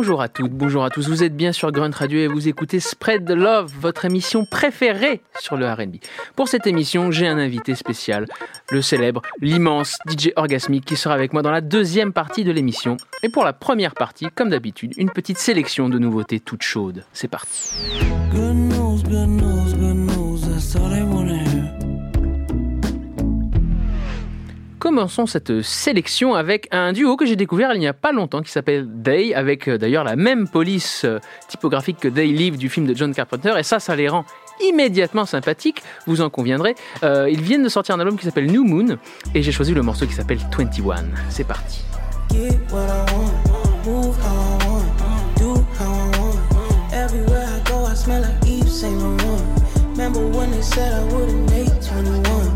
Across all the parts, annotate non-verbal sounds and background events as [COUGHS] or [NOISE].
Bonjour à toutes, bonjour à tous. Vous êtes bien sur Grunt Radio et vous écoutez Spread Love, votre émission préférée sur le RB. Pour cette émission, j'ai un invité spécial, le célèbre, l'immense DJ Orgasmic qui sera avec moi dans la deuxième partie de l'émission. Et pour la première partie, comme d'habitude, une petite sélection de nouveautés toutes chaudes. C'est parti. Commençons cette sélection avec un duo que j'ai découvert il n'y a pas longtemps qui s'appelle Day, avec euh, d'ailleurs la même police euh, typographique que Day Live du film de John Carpenter, et ça, ça les rend immédiatement sympathiques, vous en conviendrez. Euh, ils viennent de sortir un album qui s'appelle New Moon, et j'ai choisi le morceau qui s'appelle 21. C'est parti. Get what I want, move how I want, do how I want. Everywhere I go, I smell like Yves Saint Laurent. Remember when they said I wouldn't make 21?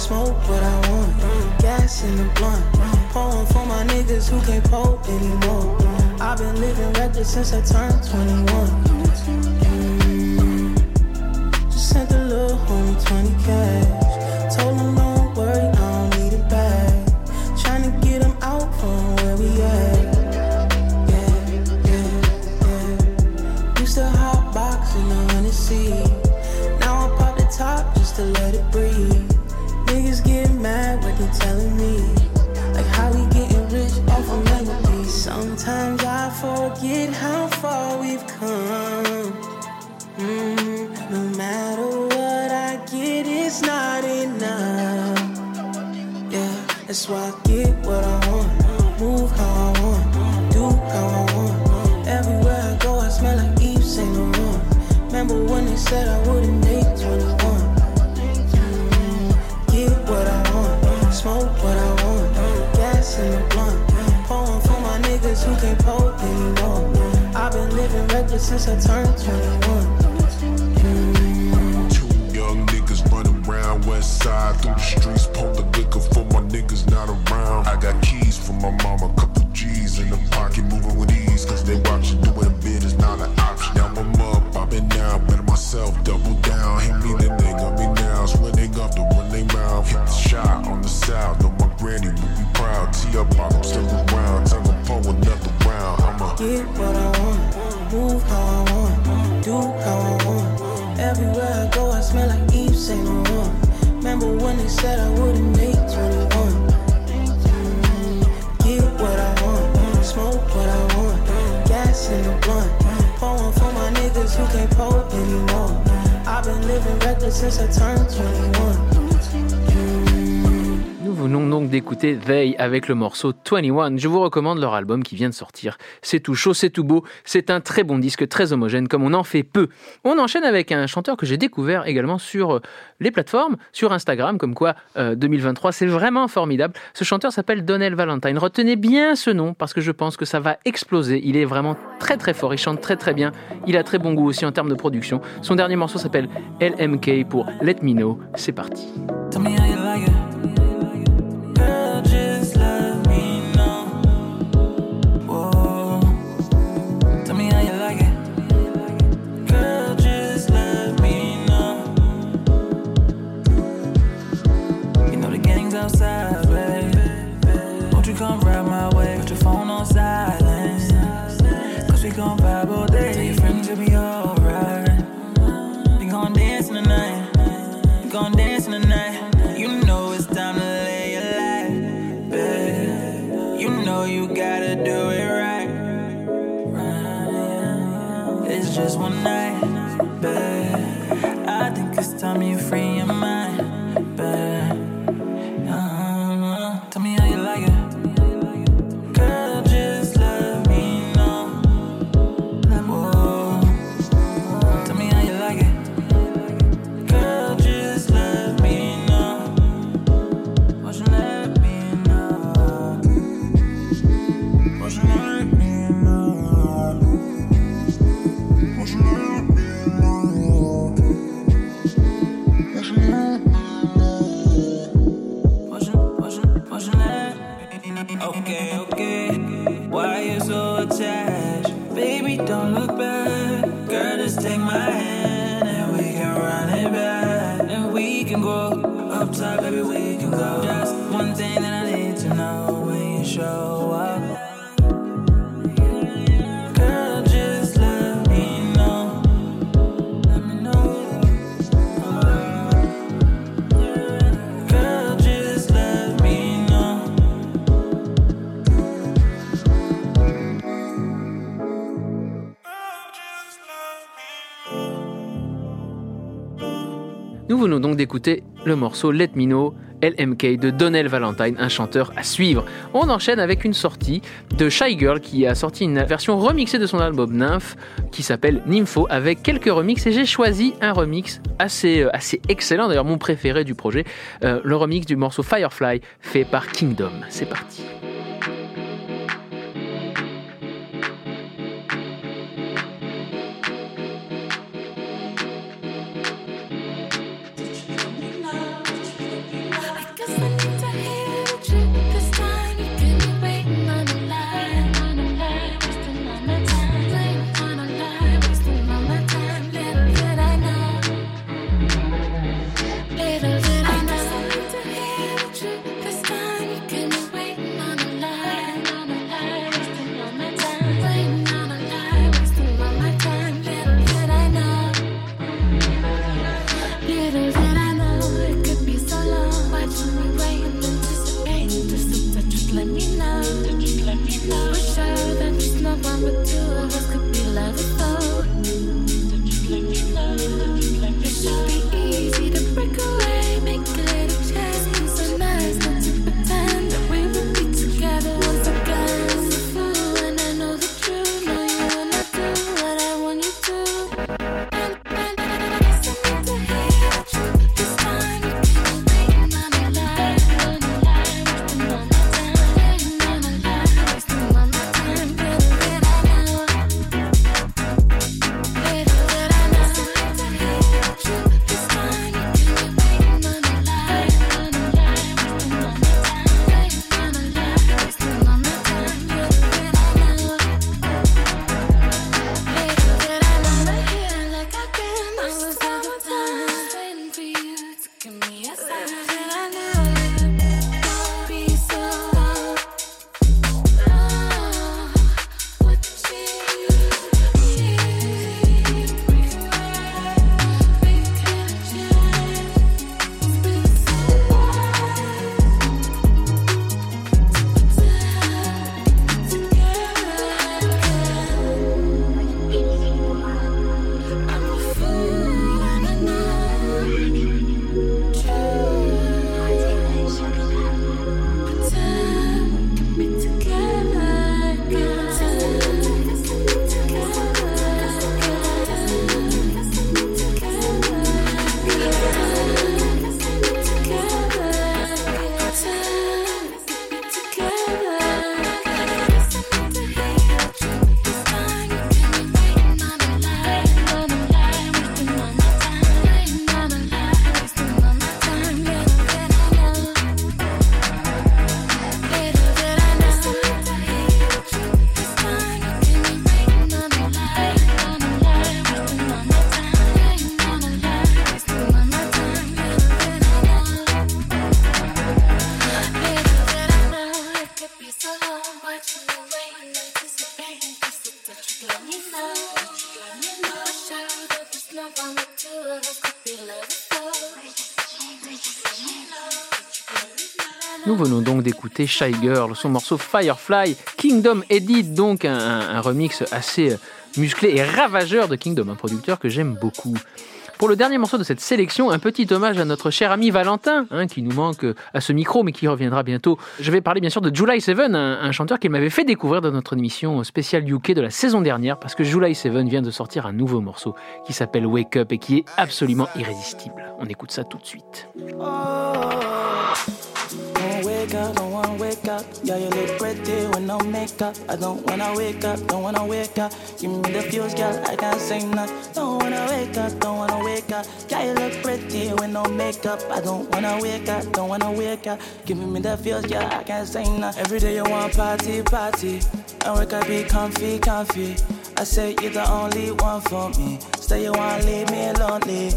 Smoke what I want, gas in the blunt. Pouring for my niggas who can't pull anymore. I've been living reckless since I turned 21. Mm, Just sent the little homie 20 far we've come. Mm, no matter what I get, it's not enough. Yeah, that's why I get what I want, move how I want, do how I want. Everywhere I go, I smell like Yves Saint Laurent. Remember when they said I wouldn't reckless since I turned 21. Two young niggas running around west side through the streets, pull the liquor for my niggas not around. I got keys from my mama, couple G's in the pocket, moving with ease, cause they watch you doing bid is not an option. Now I'm up, I've been down, better myself, double down. Hit me, then they got me now. When they got to run they mouth, hit the shot on the south. Know my granny would be proud. Tee up, I'm still said I wouldn't make 21? Mm, Get what I want, smoke what I want, gas in the blunt. Pouring for my niggas who can't pull anymore. I've been living reckless since I turned 21. Nous venons donc d'écouter They avec le morceau 21. Je vous recommande leur album qui vient de sortir. C'est tout chaud, c'est tout beau. C'est un très bon disque, très homogène, comme on en fait peu. On enchaîne avec un chanteur que j'ai découvert également sur euh, les plateformes, sur Instagram, comme quoi euh, 2023, c'est vraiment formidable. Ce chanteur s'appelle Donnell Valentine. Retenez bien ce nom parce que je pense que ça va exploser. Il est vraiment très très fort, il chante très très bien. Il a très bon goût aussi en termes de production. Son dernier morceau s'appelle LMK pour Let Me Know. C'est parti. We gon' vibe all day. Tell your friends you'll be alright. D'écouter le morceau Let Me Know LMK de Donnell Valentine, un chanteur à suivre. On enchaîne avec une sortie de Shy Girl qui a sorti une version remixée de son album Nymph qui s'appelle Nympho avec quelques remixes et j'ai choisi un remix assez, euh, assez excellent, d'ailleurs mon préféré du projet, euh, le remix du morceau Firefly fait par Kingdom. C'est parti. D'écouter Shy Girl, son morceau Firefly, Kingdom Edit, donc un, remix assez musclé et ravageur de Kingdom, un producteur que j'aime beaucoup. Pour le dernier morceau de cette sélection, un petit hommage à notre cher ami Valentin, hein, qui nous manque à ce micro, mais qui reviendra bientôt. Je vais parler bien sûr de July Seven, un, chanteur qu'il m'avait fait découvrir dans notre émission spéciale UK de la saison dernière, parce que July Seven vient de sortir un nouveau morceau qui s'appelle Wake Up et qui est absolument irrésistible. On écoute ça tout de suite. Wake up, don't wanna wake up. Yeah, you look pretty with no makeup. I don't wanna wake up, don't wanna wake up. Give me the feels, girl, I can't say nothing. Don't wanna wake up, don't wanna wake up. Yeah, you look pretty with no makeup. I don't wanna wake up, don't wanna wake up. Give me the feels, girl, I can't say nothing. Every day you want party, party. And work I be comfy, comfy. I say you're the only one for me. Stay you want leave me lonely.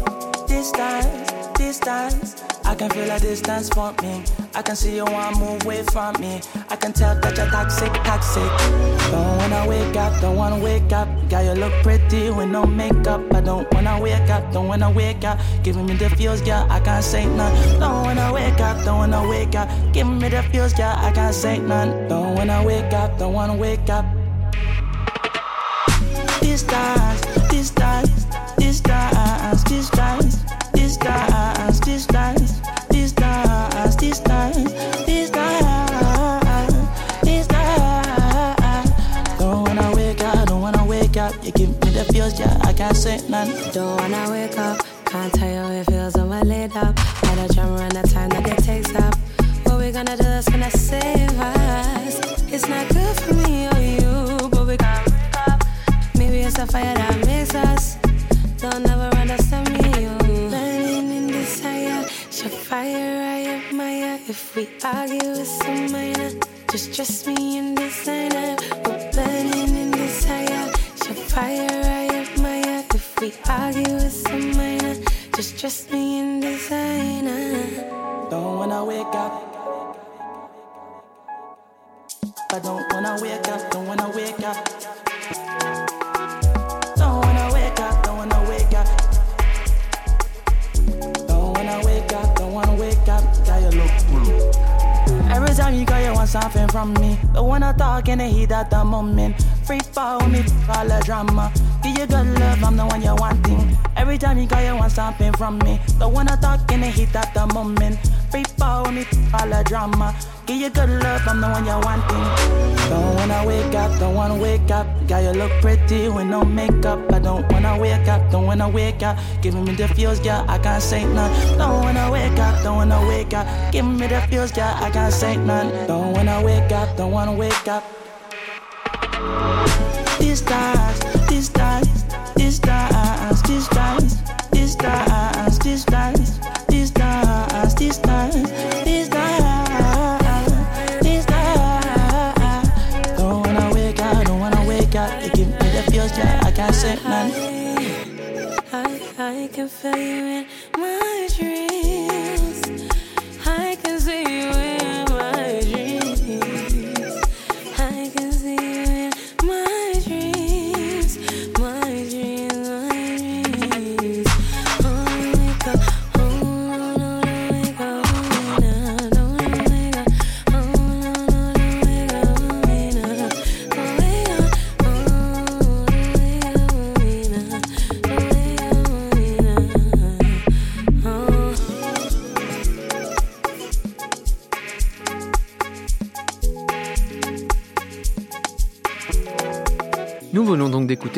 Distance, distance. I can feel a distance from me. I can see you want move away from me. I can tell that you're toxic, toxic. Don't wanna wake up, don't wanna wake up. Girl, you look pretty with no makeup. I don't wanna wake up, don't wanna wake up. Giving me the feels, girl, I can't say none. Don't wanna wake up, don't wanna wake up. Giving me the feels, girl, I can't say none. Don't wanna wake up, don't wanna wake up. Distance, distance, distance, distance, distance, distance, distance, Feels, yeah, I can't say none. Don't wanna wake up, can't tell you how it feels when we're laid up. Let a drum run the time that it takes up. What we gonna do that's gonna save us? It's not don't wanna wake up. Don't wanna wake up, don't wanna wake up. Don't wanna wake up, don't wanna wake up. Every time you go, you want something from me. Don't wanna talk in the heat at the moment. Free fall me, all the drama. Give you good love, I'm the one you're wanting. Every time you go, you want something from me. Don't wanna talk in the heat at the moment. Free fall me, all the drama. Give you good love, I'm the one you're wanting. Don't wanna wake up, don't wanna wake up. Girl, you look pretty with no makeup. I don't wanna wake up, don't wanna wake up. Giving me the feels, girl, I can't say none. Don't wanna wake up, don't wanna wake up. Giving me the feels, girl, I can't say none. Don't wanna wake up, don't wanna wake up. Distance, distance, distance, distance, distance, distance, distance, I, can feel you in my dreams.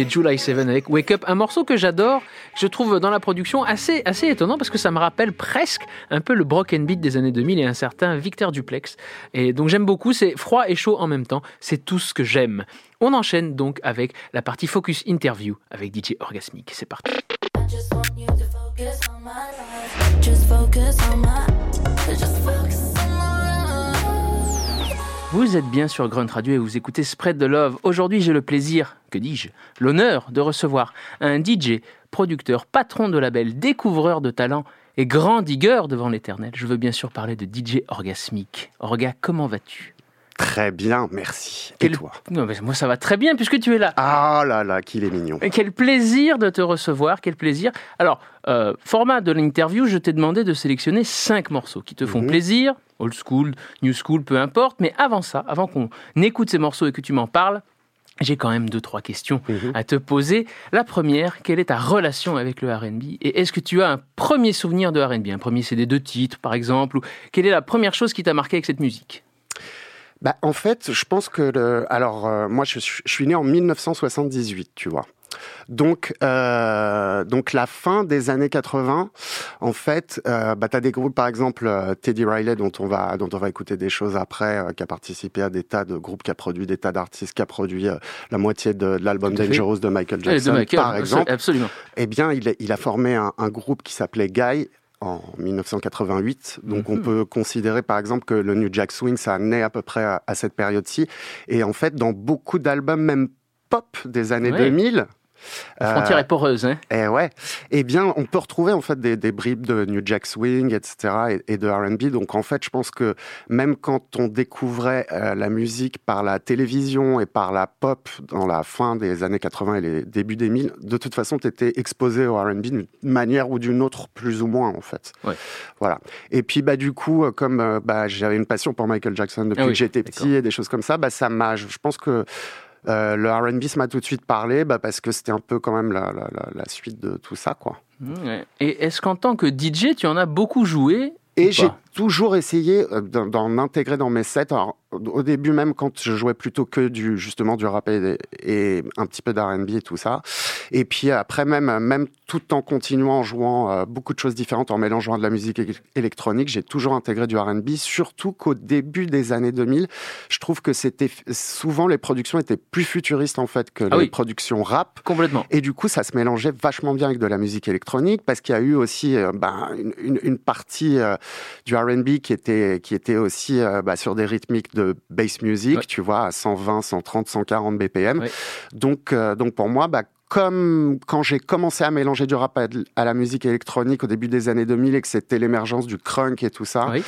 July 7 avec Wake Up, un morceau que j'adore, je trouve dans la production assez, assez étonnant parce que ça me rappelle presque un peu le broken beat des années 2000 et un certain Victor Duplex. Et donc j'aime beaucoup, c'est froid et chaud en même temps, c'est tout ce que j'aime. On enchaîne donc avec la partie Focus Interview avec DJ Orgasmic. C'est parti. Vous êtes bien sur Grunt Radio et vous écoutez Spread the Love. Aujourd'hui, j'ai le plaisir, que dis-je, l'honneur de recevoir un DJ, producteur, patron de label, découvreur de talent et grand digueur devant l'éternel. Je veux bien sûr parler de DJ Orgasmic. Orga, comment vas-tu? Très bien, merci. Et toi Non, mais Moi, ça va très bien puisque tu es là. Ah là là, qu'il est mignon. Et quel plaisir de te recevoir, quel plaisir. Alors, euh, format de l'interview, je t'ai demandé de sélectionner cinq morceaux qui te font Mhm. plaisir, old school, new school, peu importe. Mais avant ça, avant qu'on écoute ces morceaux et que tu m'en parles, j'ai quand même deux, trois questions Mhm. à te poser. La première, quelle est ta relation avec le RB Et est-ce que tu as un premier souvenir de RB Un premier CD de titre, par exemple? Ou quelle est la première chose qui t'a marqué avec cette musique? Bah, en fait, je pense que le... alors euh, moi, je, suis- je suis né en 1978, tu vois. Donc, euh, donc la fin des années 80, en fait, euh, bah, tu as des groupes, par exemple, euh, Teddy Riley, dont on va, dont on va écouter des choses après, euh, qui a participé à des tas de groupes, qui a produit des tas d'artistes, qui a produit la moitié de, de l'album. Dangerous de Michael de Jackson, Michael, par exemple. Absolument. Eh bien, il a, il a formé un, un groupe qui s'appelait Guy en 1988. Donc, on Mhm. peut considérer, par exemple, que le New Jack Swing, ça naît à peu près à, à cette période-ci. Et en fait, dans beaucoup d'albums, même pop des années Ouais. 2000, La frontière euh, est poreuse, hein. eh ouais. Eh bien, on peut retrouver en fait des, des bribes de New Jack Swing, etc. et, et de R&B. Donc en fait, je pense que même quand on découvrait euh, la musique par la télévision et par la pop dans la fin des années 80 et les débuts des 1000, de toute façon, tu étais exposé au R&B d'une manière ou d'une autre, plus ou moins en fait. Ouais. Voilà. Et puis bah du coup, euh, comme bah, j'avais une passion pour Michael Jackson depuis Ah oui, que j'étais petit et des choses comme ça, bah ça m'a. Je pense que euh, le R&B ça m'a tout de suite parlé bah, parce que c'était un peu quand même la, la, suite de tout ça quoi. Ouais. Et est-ce qu'en tant que DJ, tu en as beaucoup joué Et j'ai toujours essayé euh, d'en intégrer dans mes sets. Alors, au début même, quand je jouais plutôt que du justement du rap et, et un petit peu d'R&B et tout ça. Et puis après même, même tout en continuant en jouant euh, beaucoup de choses différentes, en mélangeant de la musique éle- électronique, j'ai toujours intégré du R&B. Surtout qu'au début des années 2000, je trouve que c'était souvent les productions étaient plus futuristes en fait que Ah les oui. productions rap. Complètement. Et du coup, ça se mélangeait vachement bien avec de la musique électronique parce qu'il y a eu aussi euh, ben, une, une- une partie euh, du R&B qui était qui était aussi euh, bah, sur des rythmiques de bass music, Ouais. tu vois, à 120, 130, 140 BPM. Ouais. Donc euh, donc pour moi, bah, comme quand j'ai commencé à mélanger du rap à, la musique électronique au début des années 2000 et que c'était l'émergence du crunk et tout ça, Oui.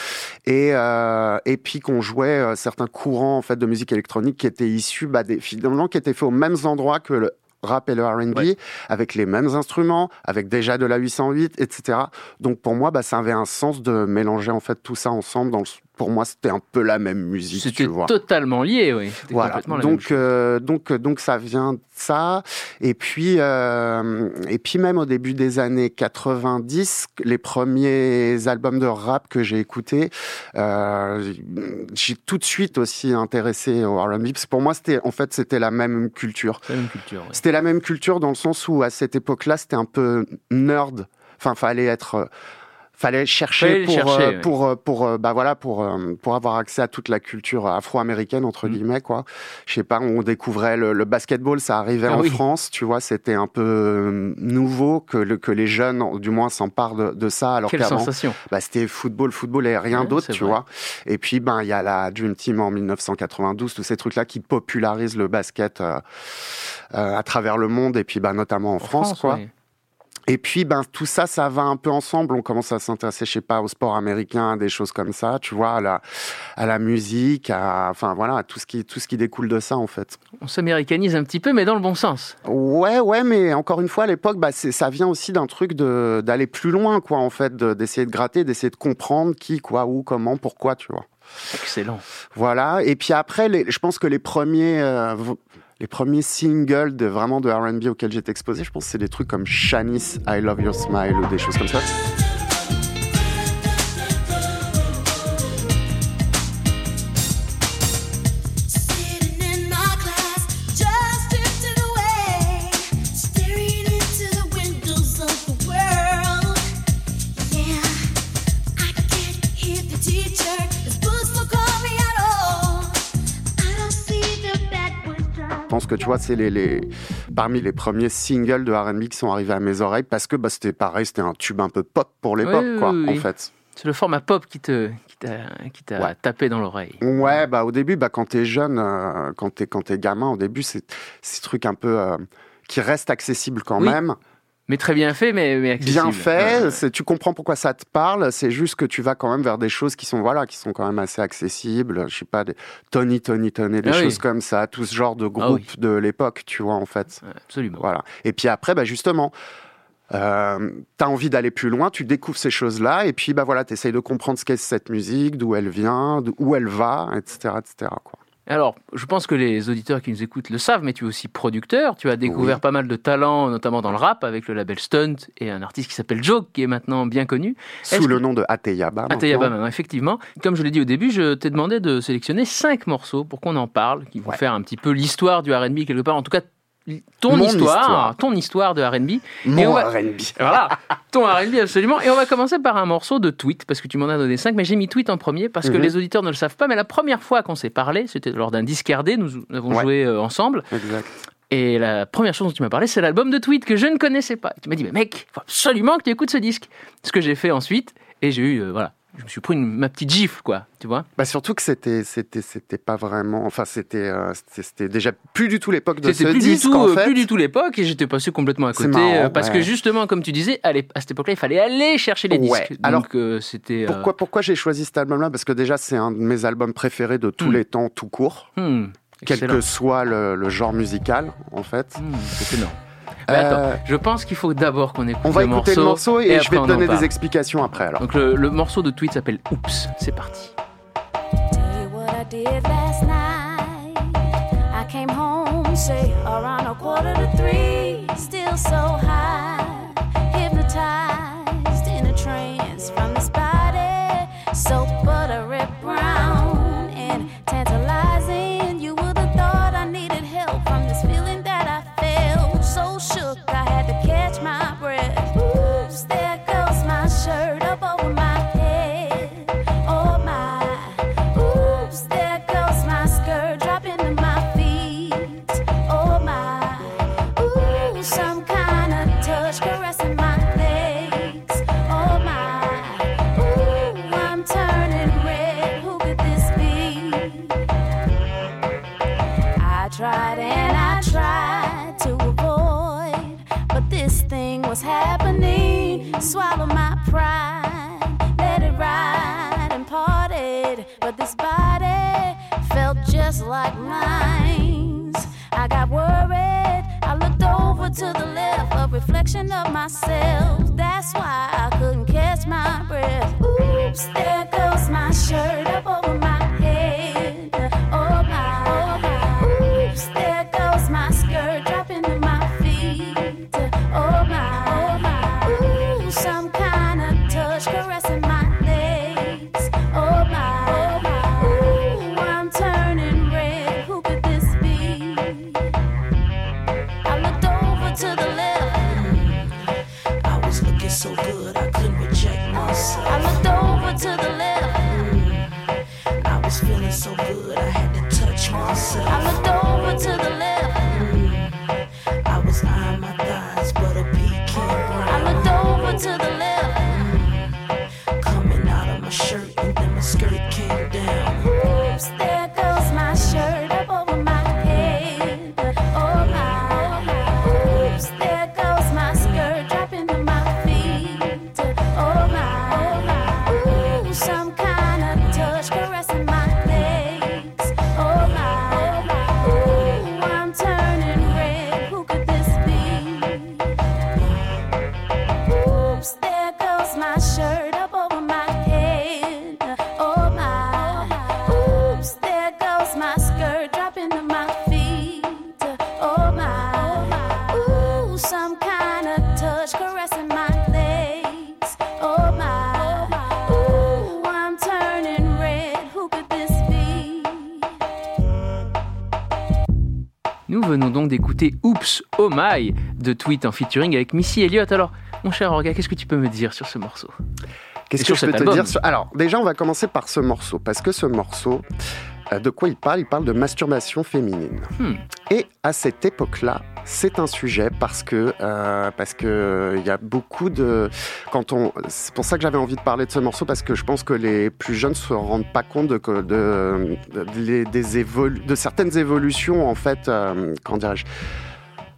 et, euh, et puis qu'on jouait certains courants en fait de musique électronique qui étaient issus bah, des, finalement qui étaient faits aux mêmes endroits que le rap et le R&B Ouais. avec les mêmes instruments avec déjà de la 808 etc donc pour moi bah, ça avait un sens de mélanger en fait tout ça ensemble dans le- pour moi c'était un peu la même musique C'était totalement lié, oui. C'était voilà. même Donc, euh, donc, donc ça vient de ça. Et puis, euh, et puis même au début des années 90, les premiers albums de rap que j'ai écoutés, euh, j'ai tout de suite aussi intéressé au R&B. Pour moi, c'était en fait c'était la même culture. C'est la même culture. ouais. C'était la même culture dans le sens où à cette époque-là, c'était un peu nerd. Enfin, fallait être, euh, fallait chercher Fallait pour chercher, euh, pour euh, pour euh, bah voilà pour pour avoir accès à toute la culture afro-américaine entre Mm. guillemets quoi. Je sais pas, on découvrait le, le basketball, ça arrivait Ah en oui. France, tu vois, c'était un peu nouveau que le que les jeunes du moins s'emparent de, de ça alors qu'avant bah, c'était football, football et rien Ouais, d'autre, tu vrai. vois. Et puis, ben, il y a la Dream Team en 1992, tous ces trucs-là qui popularisent le basket euh, euh, à travers le monde et puis, ben, notamment en, France, quoi. Et puis, ben, tout ça, ça va un peu ensemble. On commence à s'intéresser, je sais pas, au sport américain, des choses comme ça, tu vois, à la, à la musique, à, enfin, voilà, à tout ce qui, tout ce qui découle de ça, en fait. On s'américanise un petit peu, mais dans le bon sens. Ouais, ouais, mais encore une fois, à l'époque, bah, ça vient aussi d'un truc de, d'aller plus loin, quoi, en fait, de- d'essayer de gratter, d'essayer de comprendre qui, quoi, où, comment, pourquoi, tu vois. Excellent. Voilà. Et puis après, les, je pense que les premiers, euh, les premiers singles de vraiment de R&B auxquels j'étais exposé, je pense c'est des trucs comme Shanice, I Love Your Smile ou des choses comme ça. Pense que tu vois, c'est les, les, parmi les premiers singles de R&B qui sont arrivés à mes oreilles parce que bah, c'était pareil, c'était un tube un peu pop pour l'époque, Oui, quoi, oui, en fait. C'est le format pop qui te qui t'a Ouais. tapé dans l'oreille. Ouais, bah au début, bah quand t'es jeune, euh, quand t'es quand t'es gamin, au début, c'est ces trucs un peu euh, qui restent accessibles quand même. Mais très bien fait, mais, mais accessible. bien fait. Ouais, ouais. c'est- Tu comprends pourquoi ça te parle. C'est juste que tu vas quand même vers des choses qui sont voilà, qui sont quand même assez accessibles. Je sais pas, des Tony, Tony, Tony, des Ah oui. choses comme ça. Tout ce genre de Ah groupe oui. de l'époque, tu vois en fait. Absolument. Voilà. Et puis après, bah justement. Euh, t'as envie d'aller plus loin, tu découvres ces choses-là, et puis bah voilà, t'essayes de comprendre ce qu'est cette musique, d'où elle vient, d'où elle va, etc., etc. Quoi. Alors, je pense que les auditeurs qui nous écoutent le savent, mais tu es aussi producteur. Tu as découvert Oui. pas mal de talents, notamment dans le rap, avec le label Stunt et un artiste qui s'appelle Joe, qui est maintenant bien connu. Sous le que- nom de Ateyaba. Ateyaba, effectivement. Comme je l'ai dit au début, je t'ai demandé de sélectionner cinq morceaux pour qu'on en parle, qui vont Ouais. faire un petit peu l'histoire du R&B quelque part, en tout cas ton histoire, histoire. ton histoire de R&B. Mon on va- R&B. [LAUGHS] Voilà, ton R&B absolument. Et on va commencer par un morceau de tweet, parce que tu m'en as donné 5, mais j'ai mis tweet en premier, parce que Mhm. les auditeurs ne le savent pas, mais la première fois qu'on s'est parlé, c'était lors d'un disque RD, nous avons Ouais. joué euh, ensemble, Exact. et la première chose dont tu m'as parlé, c'est l'album de tweet que je ne connaissais pas. Et tu m'as dit, mais mec, faut absolument que tu écoutes ce disque. Ce que j'ai fait ensuite, et j'ai eu, euh, voilà, je me suis pris une- ma petite gifle, quoi, tu vois. Bah surtout que c'était c'était c'était pas vraiment enfin c'était euh, c'était- c'était déjà plus du tout l'époque de ce C'était plus du disque tout, en euh, fait. plus du tout l'époque et j'étais passé complètement à côté marrant, euh, parce ouais. que justement comme tu disais à, cette époque-là il fallait aller chercher les Ouais, disques donc alors, euh, c'était Pourquoi pourquoi j'ai choisi cet album là parce que déjà c'est un de mes albums préférés de tous Hmm. les temps tout court hmm, quel que soit le, le genre musical en fait. Hmm, c'est énorme. Mais attends, Euh, je pense qu'il faut d'abord qu'on écoute on va le écouter morceau le morceau et, et je vais te donner des explications après alors. Donc le, le morceau de tweet s'appelle Oups, c'est parti. Tell you what I did last night. I came home, say around a quarter to three, still so high, Swallow my pride, let it ride and parted. But this body felt just like mine. I got worried. I looked over to the left, a reflection of myself. That's why I couldn't catch my breath. Oops, there goes my shirt d'écouter Oups, Oh My de Tweet en featuring avec Missy Elliott. Alors, mon cher Orga, qu'est-ce que tu peux me dire sur ce morceau? Qu'est-ce que je peux cet te album. dire sur... Alors, déjà, on va commencer par ce morceau, parce que ce morceau, euh, de quoi il parle? Il parle de masturbation féminine. Hmm. Et à cette époque-là, c'est un sujet parce que euh, parce que euh, il y a beaucoup de quand on c'est pour ça que j'avais envie de parler de ce morceau parce que je pense que les plus jeunes se rendent pas compte de que- de, de, des évolu- de certaines évolutions en fait euh, comment dirais-je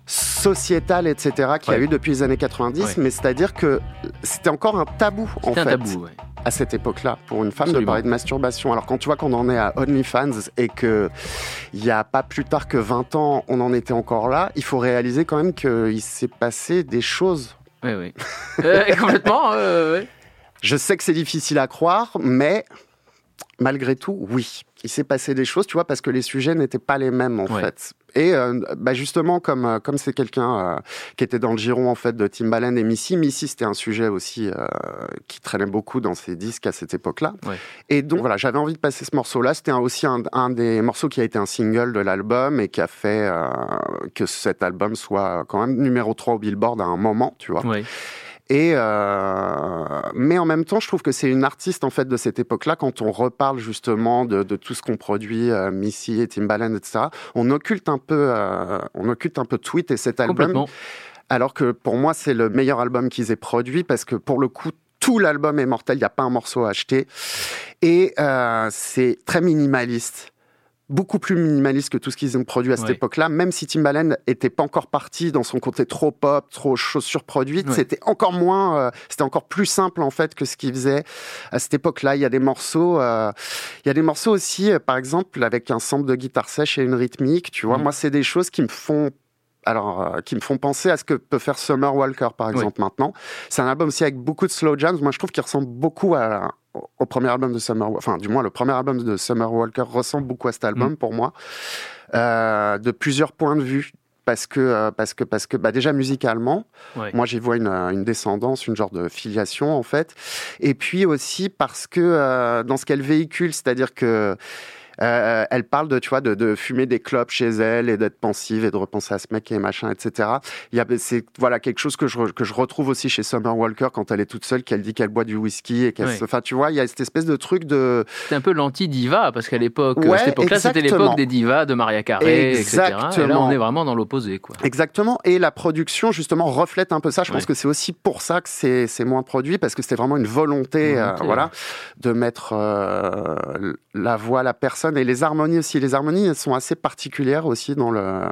sociétales etc qu'il y a eu depuis les années 90 Ouais. mais c'est-à-dire que c'était encore un tabou en un fait tabou, ouais. À cette époque-là pour une femme Absolument. de parler de masturbation. Alors quand tu vois qu'on en est à OnlyFans et que il y a pas plus tard que 20 ans, on en était encore là, il faut réaliser quand même qu'il s'est passé des choses. Ouais, ouais. Euh, complètement, ouais. Je sais que c'est difficile à croire, mais malgré tout, oui. Il s'est passé des choses, tu vois, parce que les sujets n'étaient pas les mêmes, en Ouais. fait. Et euh, bah justement, comme euh, comme c'est quelqu'un euh, qui était dans le giron en fait de Timbaland et Missy, Missy c'était un sujet aussi euh, qui traînait beaucoup dans ses disques à cette époque-là. Ouais. Et donc voilà, j'avais envie de passer ce morceau-là. C'était aussi un, un des morceaux qui a été un single de l'album et qui a fait que cet album soit quand même numéro 3 au Billboard à un moment, tu vois. Ouais. Et euh, mais en même temps, je trouve que c'est une artiste en fait de cette époque-là. Quand on reparle justement de, de tout ce qu'on produit, euh, Missy et Timbaland, etc. On occulte un peu, euh, on occulte un peu Tweet et cet album. Alors que pour moi, c'est le meilleur album qu'ils aient produit parce que pour le coup, tout l'album est mortel. Il n'y a pas un morceau à acheter et euh, c'est très minimaliste. Beaucoup plus minimaliste que tout ce qu'ils ont produit à cette Ouais. époque-là. Même si Timbaland était pas encore parti dans son côté trop pop, trop chose surproduite, Ouais. c'était encore moins, euh, c'était encore plus simple en fait que ce qu'ils faisaient à cette époque-là. Il y a des morceaux, euh, il y a des morceaux aussi, euh, par exemple avec un sample de guitare sèche et une rythmique. Tu vois, Mhm. moi c'est des choses qui me font alors, euh, qui me font penser à ce que peut faire Summer Walker, par Oui. exemple, maintenant. C'est un album aussi avec beaucoup de slow jams. Moi, je trouve qu'il ressemble beaucoup à, au- premier album de Summer Enfin, du moins, le premier album de Summer Walker ressemble beaucoup à cet album, pour moi, euh, de plusieurs points de vue. Parce que, euh, parce que, parce que bah déjà musicalement, Ouais. moi j'y vois une, euh, une descendance, une genre de filiation en fait. Et puis aussi parce que euh, dans ce qu'elle véhicule, c'est-à-dire que euh, elle parle de, tu vois, de, de fumer des clopes chez elle et d'être pensive et de repenser à ce mec et machin, etc. Il y a, c'est voilà quelque chose que je, que je retrouve aussi chez Summer Walker quand elle est toute seule, qu'elle dit qu'elle boit du whisky et qu'elle, enfin, tu vois, il y a cette espèce de truc de, C'était un peu l'anti-diva, parce qu'à l'époque, Ouais, cette époque-là, c'était exactement. l'époque des divas, de Maria Carey, etc. Et là, Exactement. on est vraiment dans l'opposé, quoi. Exactement. Et la production, justement, reflète un peu ça. Je pense que c'est aussi pour ça que c'est c'est moins produit, parce que c'était vraiment une volonté, euh, voilà, de mettre euh, la voix, la personne et les harmonies aussi. Les harmonies, elles sont assez particulières aussi dans, le,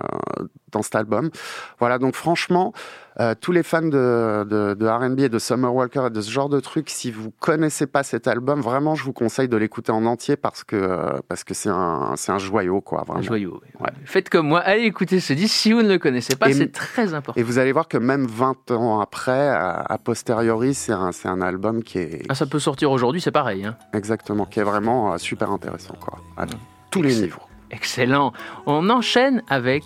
dans cet album. Voilà, donc franchement, euh, tous les fans de, de, de R&B et de Summer Walker et de ce genre de trucs, si vous connaissez pas cet album, vraiment, je vous conseille de l'écouter en entier parce que euh, parce que c'est un, un joyau, quoi, Un joyau. oui. Ouais. Faites comme moi, allez écouter ce disque si vous ne le connaissez pas, c'est très important. Et vous allez voir que même 20 ans après, à, a posteriori, c'est un, un album qui est Ah, ça peut sortir aujourd'hui, c'est pareil. hein. exactement, qui est vraiment euh, super intéressant, quoi. À tous les niveaux. Excellent. On enchaîne avec.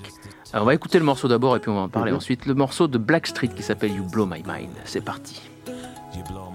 Alors, on va écouter le morceau d'abord et puis on va en parler Mhm. ensuite. Le morceau de Blackstreet qui s'appelle You Blow My Mind. C'est parti. You blow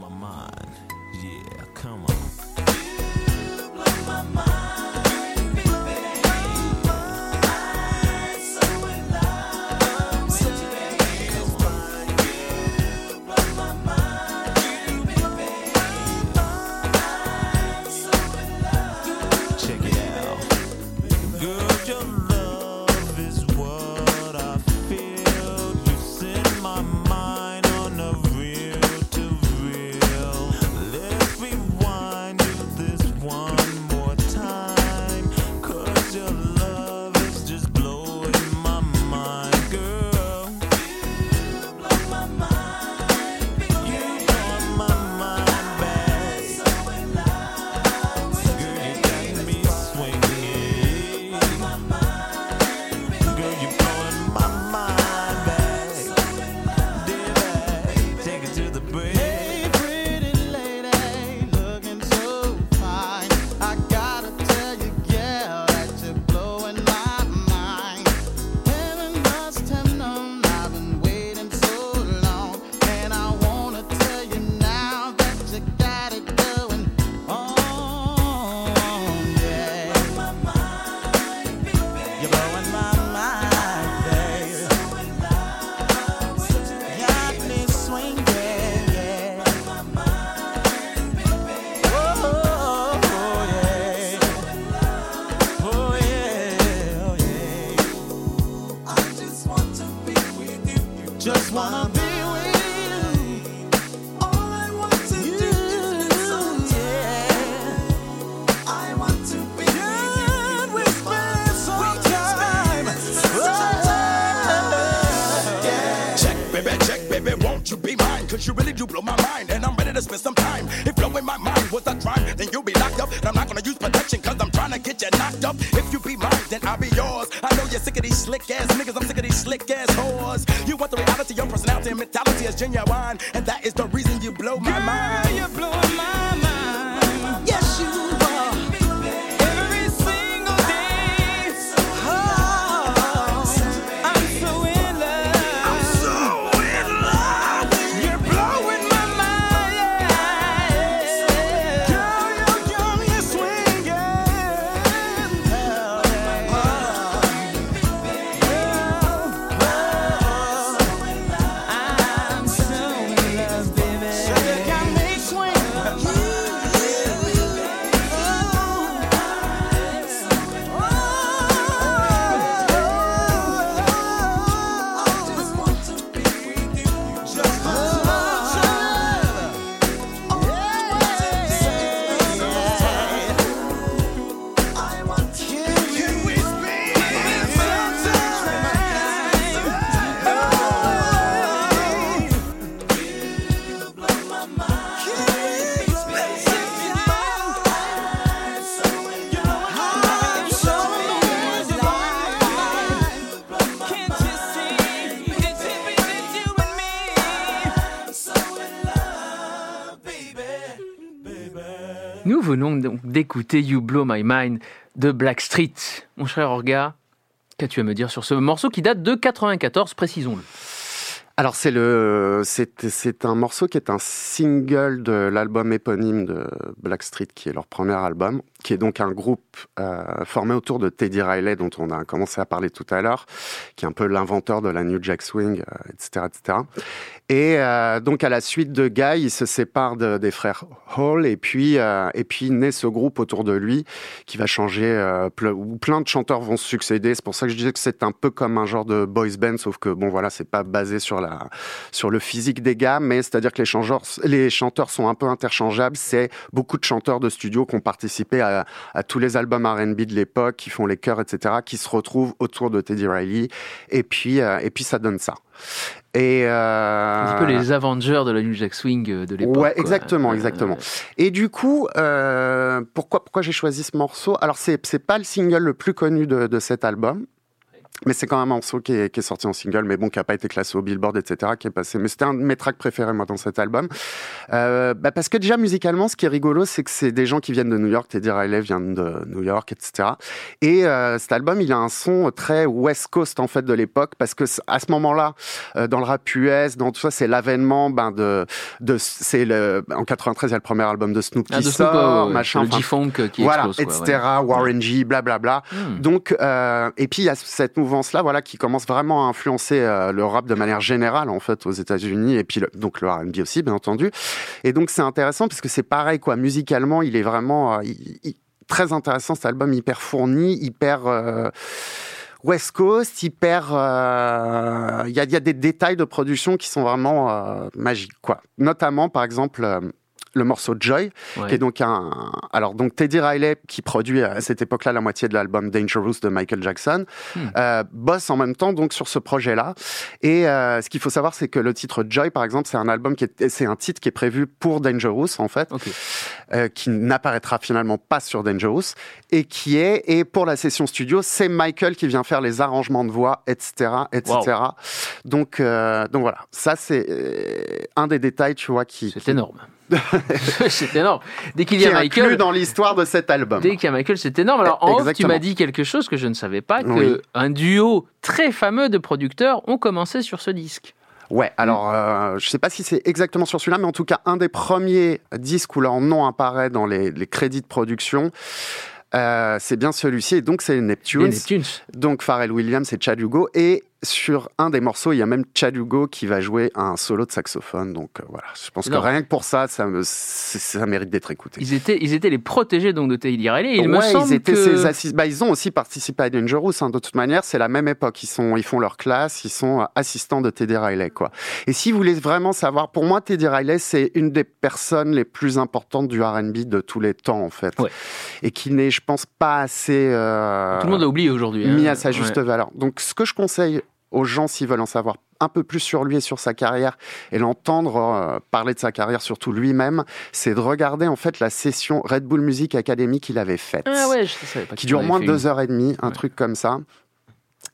d'écouter You Blow My Mind de Blackstreet. Mon cher Orga, qu'as-tu à me dire sur ce morceau qui date de 94, précisons-le? Alors c'est le c'est un morceau qui est un single de l'album éponyme de Blackstreet qui est leur premier album qui est donc un groupe euh, formé autour de Teddy Riley dont on a commencé à parler tout à l'heure qui est un peu l'inventeur de la New Jack Swing euh, etc etc et euh, donc à la suite de Guy il se sépare de- des frères Hall et puis et puis naît ce groupe autour de lui qui va changer où plein de chanteurs vont se succéder. C'est pour ça que je disais que c'est un peu comme un genre de boys band sauf que bon voilà c'est pas basé sur la sur le physique des gars mais c'est à dire que les chanteurs les chanteurs sont un peu interchangeables. C'est beaucoup de chanteurs de studio qui ont participé à, à tous les albums R&B de l'époque qui font les chœurs etc qui se retrouvent autour de Teddy Riley et puis euh, et puis ça donne ça et euh, Un petit peu les Avengers de la New Jack Swing euh, de l'époque. Ouais, exactement, exactement. Et du coup, euh, pourquoi, pourquoi j'ai choisi ce morceau? Alors, c'est c'est pas le single le plus connu de, de cet album. Mais c'est quand même un morceau qui est, qui est sorti en single, mais bon, qui n'a pas été classé au Billboard, etc., qui est passé. Mais c'était un de mes tracks préférés, moi, dans cet album. Euh, bah, parce que déjà, musicalement, ce qui est rigolo, c'est que c'est des gens qui viennent de New York. Teddy Riley vient de New York, etc. Et euh, cet album, il a un son très West Coast, en fait, de l'époque, parce que à ce moment-là, euh, dans le rap US, dans tout ça, c'est l'avènement ben, de, de c'est le, en 93, il y a le premier album de Snoop qui Ah, de Snoop, sort, ouais, machin. le G-Funk euh, qui voilà, explose. quoi, etc. ouais. Warren G, blablabla. Hmm. Donc, euh, et puis il y a cette mouvance-là, voilà, qui commence vraiment à influencer euh, le rap de manière générale en fait aux États-Unis, et puis donc le R&B aussi, bien entendu. Et donc c'est intéressant parce que c'est pareil, quoi. Musicalement, il est vraiment euh, très intéressant cet album, hyper fourni, hyper euh, West Coast, hyper. Il y, y a des détails de production qui sont vraiment magiques, quoi. Notamment, par exemple. Euh, le morceau Joy, Ouais. qui est donc un. Alors, donc Teddy Riley, qui produit à cette époque-là la moitié de l'album Dangerous de Michael Jackson, Hmm. euh, bosse en même temps donc sur ce projet-là. Et euh, ce qu'il faut savoir, c'est que le titre Joy, par exemple, c'est un album qui est, c'est un titre qui est prévu pour Dangerous en fait, euh, qui n'apparaîtra finalement pas sur Dangerous et qui est et pour la session studio, c'est Michael qui vient faire les arrangements de voix, etc., etc. Donc, euh, donc voilà, ça c'est euh, un des détails, tu vois, qui, C'est qui- énorme. [LAUGHS] c'est énorme. Dès qu'il qui y a inclus Michael, dans l'histoire de cet album. Dès qu'il y a Michael, c'est énorme. Alors, en off, tu m'as dit quelque chose que je ne savais pas, que Oui. un duo très fameux de producteurs ont commencé sur ce disque. Ouais, alors euh, je sais pas si c'est exactement sur celui-là, mais en tout cas, un des premiers disques où leur nom apparaît dans les, les crédits de production, euh, c'est bien celui-ci, et donc c'est Neptunes. Neptunes. Donc Pharrell Williams et Chad Hugo, et sur un des morceaux, il y a même Chad Hugo qui va jouer un solo de saxophone. Donc euh, voilà, je pense que rien que pour ça, ça, me, c'est- ça mérite d'être écouté. Ils étaient, ils étaient les protégés donc de Teddy Riley. Il me ouais, semble ils étaient que ses assis- bah, ils ont aussi participé à Dangerous. Hein, de toute manière, c'est la même époque. Ils sont, ils font leur classe. Ils sont euh, assistants de Teddy Riley, quoi. Et si vous voulez vraiment savoir, pour moi, Teddy Riley, c'est une des personnes les plus importantes du R&B de tous les temps, en fait, Ouais. et qui n'est, je pense, pas assez euh, tout le monde l'a oublié aujourd'hui. hein. mis à sa juste Ouais. valeur. Donc, ce que je conseille aux gens, s'ils veulent en savoir un peu plus sur lui et sur sa carrière, et l'entendre euh, parler de sa carrière, surtout lui-même, c'est de regarder en fait la session Red Bull Music Academy qu'il avait faite Ah ouais, je savais pas qui dure moins de deux heures et demie, un Ouais. truc comme ça.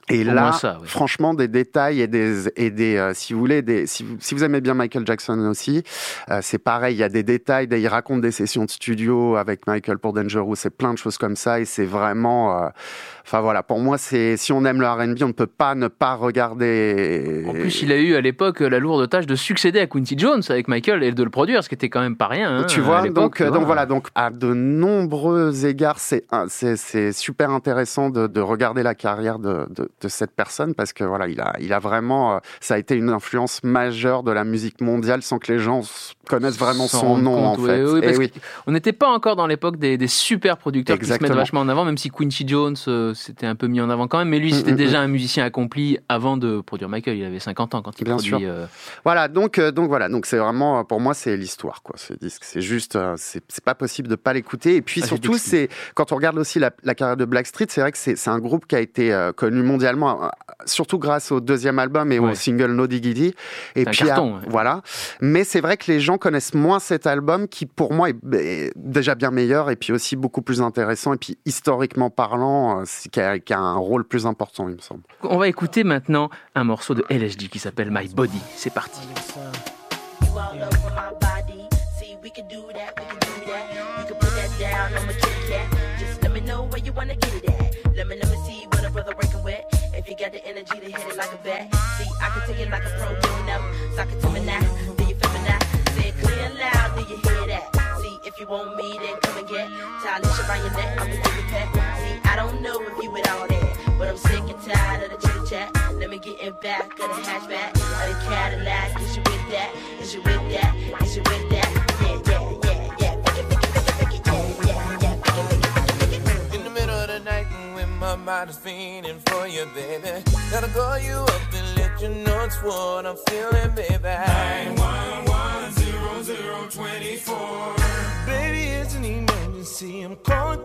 Et Au là, moins ça, ouais. franchement, des détails et des, et des euh, si vous voulez, des, si, vous, si vous aimez bien Michael Jackson aussi, euh, c'est pareil, il y a des détails, il raconte des sessions de studio avec Michael pour Dangerous, c'est plein de choses comme ça, et c'est vraiment, euh, enfin voilà, pour moi, c'est, si on aime le R&B, on ne peut pas ne pas regarder. En plus, il a eu à l'époque la lourde tâche de succéder à Quincy Jones avec Michael et de le produire, ce qui était quand même pas rien. hein, tu vois, donc, tu vois. donc voilà, donc à de nombreux égards, c'est super intéressant de, de regarder la carrière de, de, de cette personne parce que voilà, il a, il a vraiment, euh, ça a été une influence majeure de la musique mondiale sans que les gens connaissent vraiment son nom compte, en fait. oui, parce oui. On n'était pas encore dans l'époque des, des super producteurs qui se mettent vachement en avant, même si Quincy Jones euh, s'était un peu mis en avant quand même. Mais lui, Mm, c'était mm, déjà un musicien accompli avant de produire Michael. Il avait 50 ans quand il Bien produit. sûr. euh, Voilà, donc euh, donc voilà, donc c'est vraiment pour moi c'est l'histoire quoi. Ce disque, c'est juste, c'est pas possible de pas l'écouter. Et puis Ah, surtout, c'est quand on regarde aussi la, la carrière de Blackstreet, c'est vrai que c'est c'est un groupe qui a été connu mondialement, euh, surtout grâce au deuxième album et Ouais. au single No Diggity. Et puis carton, ouais. voilà. Mais c'est vrai que les gens connaissent moins cet album qui pour moi est, est déjà bien meilleur et puis aussi beaucoup plus intéressant et puis historiquement parlant, euh, qui a, qui a un rôle plus important, il me semble. On va écouter maintenant un morceau de LSD qui s'appelle My Body. C'est parti. Let me know where you wanna get it at. Let me let me see what a brother with. Got the energy to hit it like a bat. See, I can take it like a pro, you know. Suck it to me now. Do you feel me now? Say it clear and loud, do you hear that? See, if you want me, then come and get Tyler around your neck, I'ma give you pet. See, I don't know if you with all that, but I'm sick and tired of the chit chat. Let me get in back of the hatchback of the Cadillac. Is you with that? Is you with that? Is you with mind is fiending for you, baby. Gotta call you up and let you know it's what I'm feeling, baby. 911 Baby, it's an emergency. I'm calling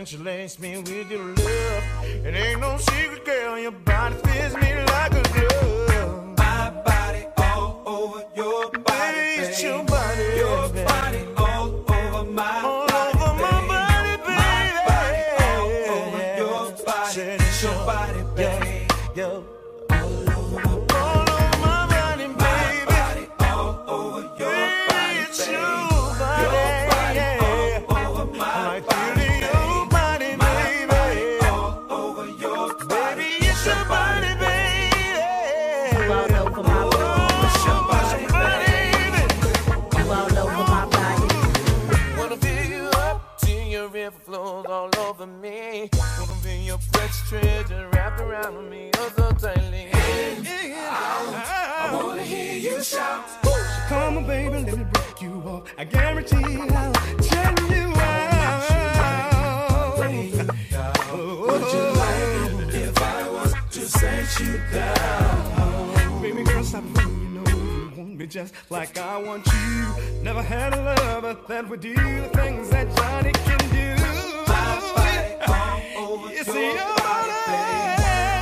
since you laced me with your love. It ain't no secret, girl. Your body fits me like a glove. My body all over your body, it's your body, Your baby. body me oh so tightly. I wanna hear you shout. Come on, baby, let me break you off. I guarantee I'll turn you out. Would you like if I was to set you down? Baby girl, stop playing, you know you want me just like I want you. Never had a lover that would do the things that Johnny can do. Body all over You see your body,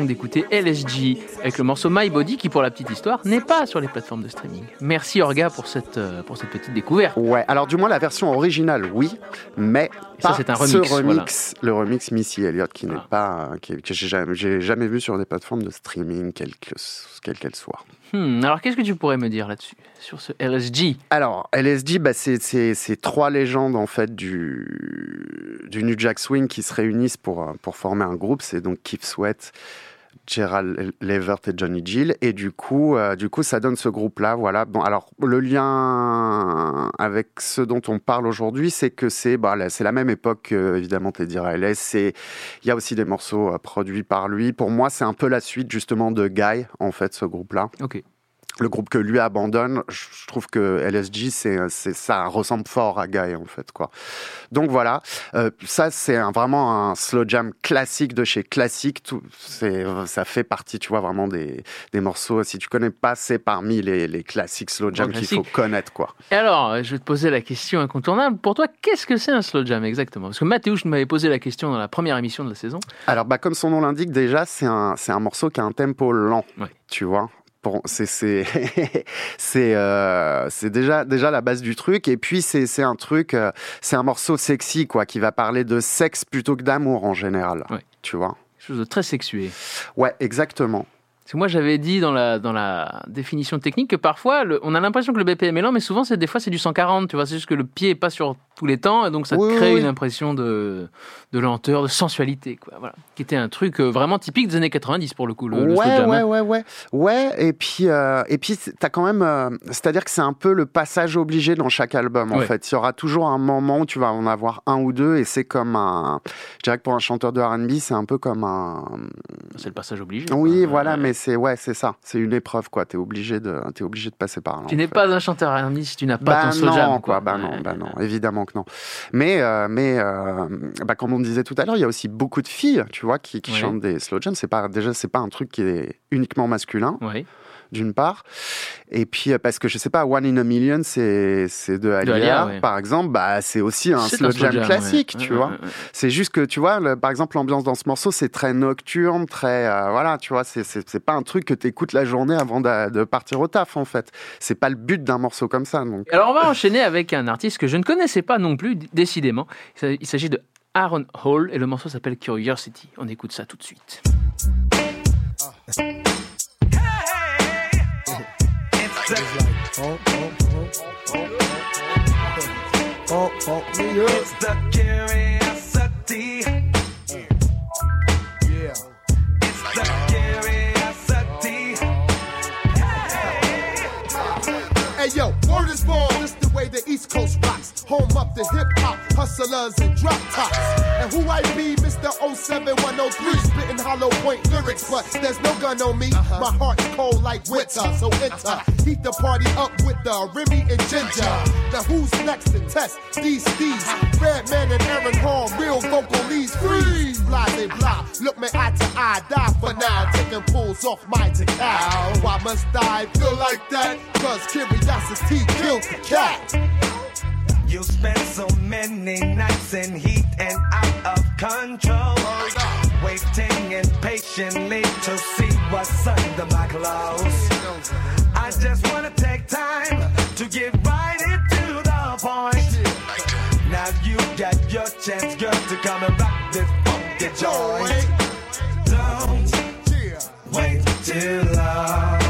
donc d'écouter LSG avec le morceau My Body qui, pour la petite histoire, n'est pas sur les plateformes de streaming. Merci Orga pour cette, euh, pour cette petite découverte. Ouais, alors du moins la version originale, oui, mais Et ça, pas c'est un ce remix, le remix Missy Elliott qui n'est Ah. pas, euh, qui- que j'ai jamais, jamais vu sur des plateformes de streaming, quelle que- quelle qu'elle soit. Hmm, alors qu'est-ce que tu pourrais me dire là-dessus, sur ce LSG Alors, LSD, bah, c'est trois légendes en fait du, du New Jack Swing qui se réunissent pour, euh, pour former un groupe. C'est donc Keith Sweat, Gerald Levert et Johnny Gill. Et du coup, euh, du coup ça donne ce groupe-là. Voilà. Bon, alors, le lien avec ce dont on parle aujourd'hui, c'est que c'est bah, c'est la même époque, que, évidemment, Teddy Riley. Il y a aussi des morceaux euh, produits par lui. Pour moi, c'est un peu la suite justement de Guy, en fait, ce groupe-là. Ok. Le groupe que lui abandonne, je trouve que LSG, c'est, ça ressemble fort à Guy, en fait, quoi. Donc voilà, Euh, ça, c'est un- vraiment un slow jam classique de chez Classique. Tout, ça fait partie, tu vois, vraiment des, des morceaux. Si tu connais pas, c'est parmi les, les classiques slow jam qu'il faut connaître, quoi. Et alors, euh, je vais te poser la question incontournable. Pour toi, qu'est-ce que c'est un slow jam exactement? Parce que Mathéouche m'avait posé la question dans la première émission de la saison. Alors, bah, comme son nom l'indique, déjà, c'est un, c'est un morceau qui a un tempo lent, tu vois. C'est c'est [LAUGHS] c'est euh, c'est déjà déjà la base du truc. Et puis c'est c'est un truc euh, c'est un morceau sexy quoi qui va parler de sexe plutôt que d'amour en général. Tu vois? Quelque chose de très sexué. ouais exactement Parce que moi, j'avais dit dans la, dans la définition technique que parfois, le- on a l'impression que le BPM est lent, mais souvent, c'est des fois, c'est du 140. Tu vois, c'est juste que le pied est pas sur tous les temps, et donc ça te crée oui, une impression de, de lenteur, de sensualité, quoi. Voilà. Qui était un truc euh, vraiment typique des années 90 pour le coup, le, le slow ouais, jam, ouais, ouais, ouais, ouais. Et puis, euh, et puis, t'as quand même, euh, c'est-à-dire que c'est un peu le passage obligé dans chaque album. En Ouais. fait, il y aura toujours un moment où tu vas en avoir un ou deux, et c'est comme un. Je dirais que pour un chanteur de R&B, c'est un peu comme un. C'est le passage obligé. Oui, voilà, mais c'est ouais, c'est ça. C'est une épreuve, quoi. T'es obligé de, t'es obligé de passer par là. Tu n'es fait. pas un chanteur R&B si tu n'as pas Bah ton slow non, jam, quoi. Bah non, bah non, évidemment que non. Mais, euh, mais euh, bah, comme on disait tout à l'heure, il y a aussi beaucoup de filles, tu vois, qui, chantent des slow jams. C'est pas déjà, c'est pas un truc qui est uniquement masculin. Oui. D'une part, et puis euh, parce que je sais pas, One in a Million, c'est c'est de Alia, Alia, ouais. par exemple, bah c'est aussi un slow un slow jam jam, classique, ouais. tu Ouais, vois. ouais, ouais. C'est juste que tu vois, le- par exemple, l'ambiance dans ce morceau, c'est très nocturne, très euh, voilà, tu vois, c'est pas un truc que t'écoutes la journée avant de, de partir au taf en fait. C'est pas le but d'un morceau comme ça, donc. Alors on va enchaîner avec un artiste que je ne connaissais pas non plus, décidément. Il s'agit- Il s'agit de Aaron Hall et le morceau s'appelle Curiosity. On écoute ça tout de suite. It's the curiosity. Yeah. It's the curiosity. Hey yo, word is born, this the way the East Coast rocks. Home up the hip hop, hustlers and drop tops. And who I be, Mr. 07103, spitting hollow point lyrics, but there's no gun on me. Uh-huh. My heart's cold like winter, so enter. Uh, heat the party up with the Remy and Ginger. Now who's next to test these steeds? Redman and Aaron Hall, real vocal leads, freeze. Blah, they blah. Look me eye to eye, die for now. Taking pulls off my cow. Why must I feel like that? Cause curiosity killed the cat. You spent so many nights in heat and out of control. Waiting impatiently to see what's under my clothes. I just wanna take time to get right into the point. Now you got your chance, girl, to come and rock this funky joint. Don't wait too long.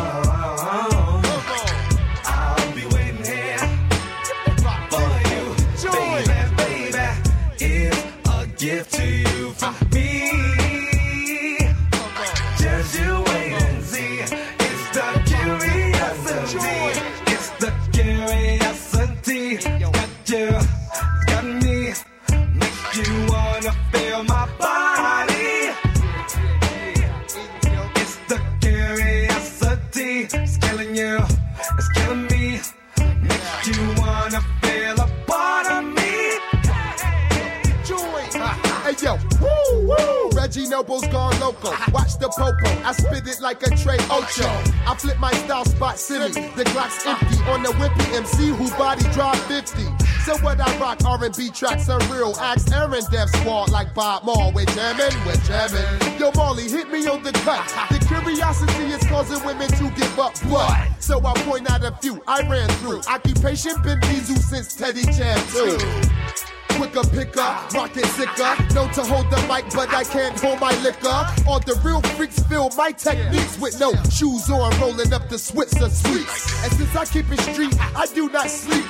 Noble's gone loco. Watch the popo, I spit it like a Trey Ocho. I flip my style spot silly. The Glock's empty on the whippy MC who body drop 50. So what I rock R&B tracks are real. Axe Aaron Dev Squad like Bob Moore. We're jamming, we're jamming. Yo Marley, hit me on the cut. The curiosity is causing women to give up blood. So I point out a few I ran through. Occupation been Diesel since Teddy Jam too. Quicker picker, rocket sicker. Known to hold the mic, but I can't hold my liquor. All the real freaks feel my techniques with no shoes on, rolling up the Switzer sweets. And since I keep it street, I do not sleep.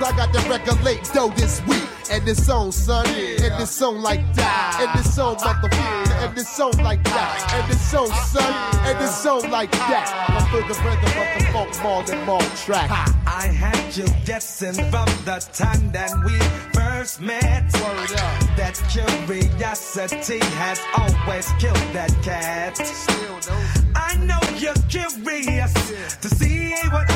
I got to regulate dough this week. And this song, son, and this song like that, and this song, motherfucker, and this like that, and this song, son, and this song like that. I feel the rhythm of the funk more than more track. I had you guessing from the time that we first met. That curiosity has always killed that cat. I I know you're curious to see what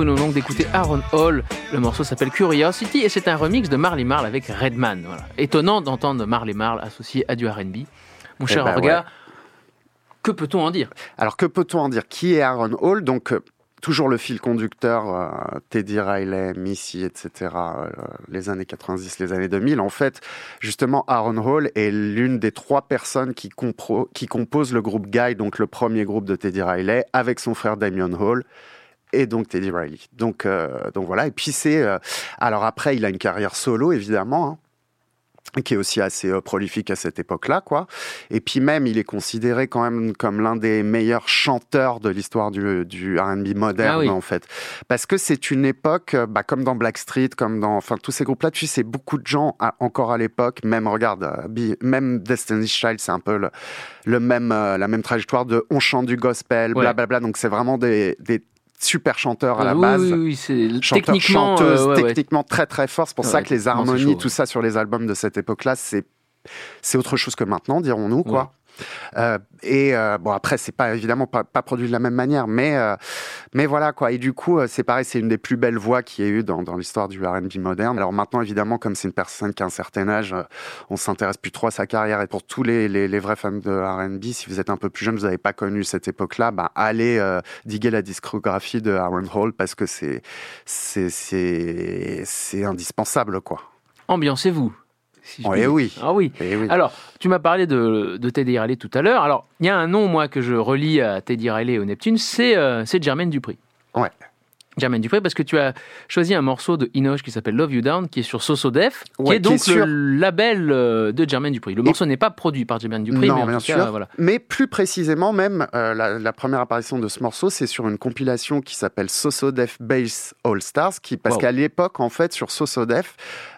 venons donc d'écouter Aaron Hall. Le morceau s'appelle Curiosity et c'est un remix de Marley Marl avec Redman. Voilà. Étonnant d'entendre Marley Marl associé à du R&B. Mon cher ben Orga, ouais. que peut-on en dire? Alors que peut-on en dire? Qui est Aaron Hall? Donc euh, toujours le fil conducteur, euh, Teddy Riley, Missy, etc. euh, les années 90, les années 2000. En fait, justement, Aaron Hall est l'une des trois personnes qui, qui composent le groupe Guy, donc le premier groupe de Teddy Riley, avec son frère Damien Hall. Et donc Teddy Riley. Donc, euh, donc voilà. Et puis c'est. euh, alors après, il a une carrière solo, évidemment. hein, qui est aussi assez euh, prolifique à cette époque-là, quoi. Et puis même, il est considéré quand même comme l'un des meilleurs chanteurs de l'histoire du, du R&B moderne, Ah oui. en fait, parce que c'est une époque, bah, comme dans Blackstreet, comme dans, enfin, tous ces groupes-là, tu sais, beaucoup de gens à- encore à l'époque, même regarde, même Destiny's Child, c'est un peu le, le même, euh, la même trajectoire de on chante du gospel, Ouais. blablabla. Donc c'est vraiment des, des super chanteurs à la base Oui, oui, c'est chanteur, techniquement, chanteuse, euh, ouais, ouais. techniquement très très fort. C'est pour Ouais, ça que les harmonies, chaud, tout ça sur les albums de cette époque-là, c'est c'est autre chose que maintenant, dirons-nous quoi. Euh, et euh, bon après c'est pas évidemment pas, produit de la même manière, mais euh, mais voilà quoi. Et du coup c'est pareil, c'est une des plus belles voix qu'il y ait eu dans, l'histoire du R&B moderne. Alors maintenant évidemment comme c'est une personne qui a un certain âge, on s'intéresse plus trop à sa carrière. Et pour tous les, les, vrais fans de R&B, si vous êtes un peu plus jeune, vous n'avez pas connu cette époque-là, bah, allez euh, diguer la discographie de Aaron Hall parce que c'est indispensable quoi. Ambiancez-vous. Si Oh, eh dire. oui. Ah oui. Eh oui. Alors, tu m'as parlé de, de Teddy Riley tout à l'heure. Alors, il y a un nom, moi, que je relie à Teddy Riley et au Neptune, c'est euh, c'est Jermaine Dupri. Ouais. Jermaine Dupri, parce que tu as choisi un morceau de Inoche qui s'appelle Love You Down, qui est sur Soso Def, qui est qui est donc sur- le label euh, de Jermaine Dupri. Le morceau n'est pas produit par Jermaine Dupri, non, mais en bien tout sûr. cas, voilà. Mais plus précisément, même, euh, la, la première apparition de ce morceau, c'est sur une compilation qui s'appelle Soso Def Bass All Stars, qui, parce Wow. qu'à l'époque, en fait, sur Soso Def,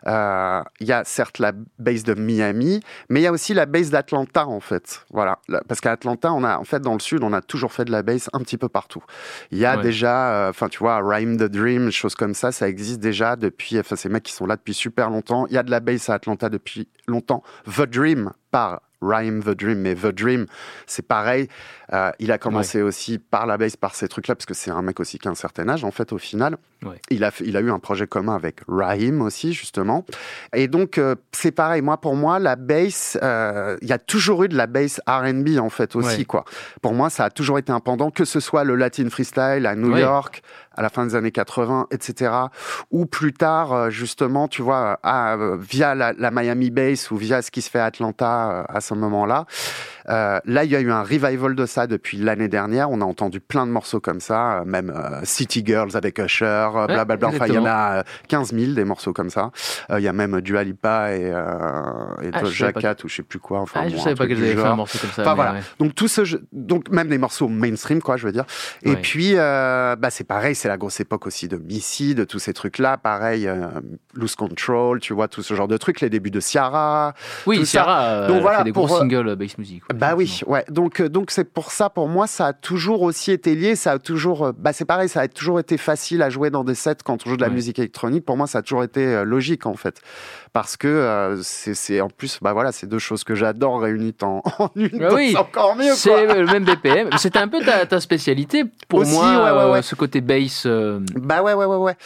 euh, il y a certes la bass de Miami, mais il y a aussi la bass d'Atlanta, en fait. Voilà. Parce qu'à Atlanta, on a, en fait, dans le sud, on a toujours fait de la bass un petit peu partout. Il y a Ouais. déjà, enfin, tu vois, Rhyme the Dream, choses comme ça, ça existe déjà depuis, enfin, ces mecs qui sont là depuis super longtemps. Il y a de la bass à Atlanta depuis longtemps. The Dream par Rhyme the Dream, mais The Dream, c'est pareil. Euh, il a commencé aussi par la bass, par ces trucs-là, parce que c'est un mec aussi qui a un certain âge, en fait, au final. Ouais. Il, a, fait- il a eu un projet commun avec Raheem aussi, justement. Et donc, euh, c'est pareil. Moi, pour moi, la bass, euh, il y a toujours eu de la bass R&B, en fait, aussi, Ouais. quoi. Pour moi, ça a toujours été un pendant, que ce soit le Latin Freestyle à New. York, à la fin des années 80, etc. Ou plus tard, euh, justement, tu vois, à, euh, via la, la Miami Bass ou via ce qui se fait à Atlanta euh, à ce moment-là. Euh, là, il y a eu un revival de ça depuis l'année dernière. On a entendu plein de morceaux comme ça, même euh, City Girls avec Usher, euh, Ouais, blablabla. Enfin, il y en a euh, 15 000 des morceaux comme ça. Il y a même Dua Lipa et, et Ah, je Doja Cat ou je sais plus quoi. Enfin, Ah, je bon, un savais pas du avaient fait un morceau comme ça. Enfin voilà. ouais. Donc tout ce jeu- donc même des morceaux mainstream quoi, je veux dire. Et Ouais. puis bah c'est pareil, c'est la grosse époque aussi de Missy, de tous ces trucs là, pareil euh, Lose Control, tu vois tout ce genre de trucs, les débuts de Ciara. Oui. Ciara euh, Donc elle voilà, fait des gros pour, euh, singles euh, bass music. ouais, Bah oui, ouais. Donc euh, donc c'est pour ça pour moi ça a toujours aussi été lié, ça a toujours euh, bah c'est pareil, ça a toujours été facile à jouer dans des sets quand on joue de la Ouais. musique électronique. Pour moi, ça a toujours été euh, logique en fait. Parce que euh, c'est en plus bah voilà, c'est deux choses que j'adore réunies en, [LAUGHS] en une. Bah oui, c'est encore mieux C'est le même BPM. C'était un peu ta, ta spécialité pour Aussi, moi, ouais, ouais, euh, ouais. ce côté bass. Euh, Bah ouais, ouais, ouais, ouais.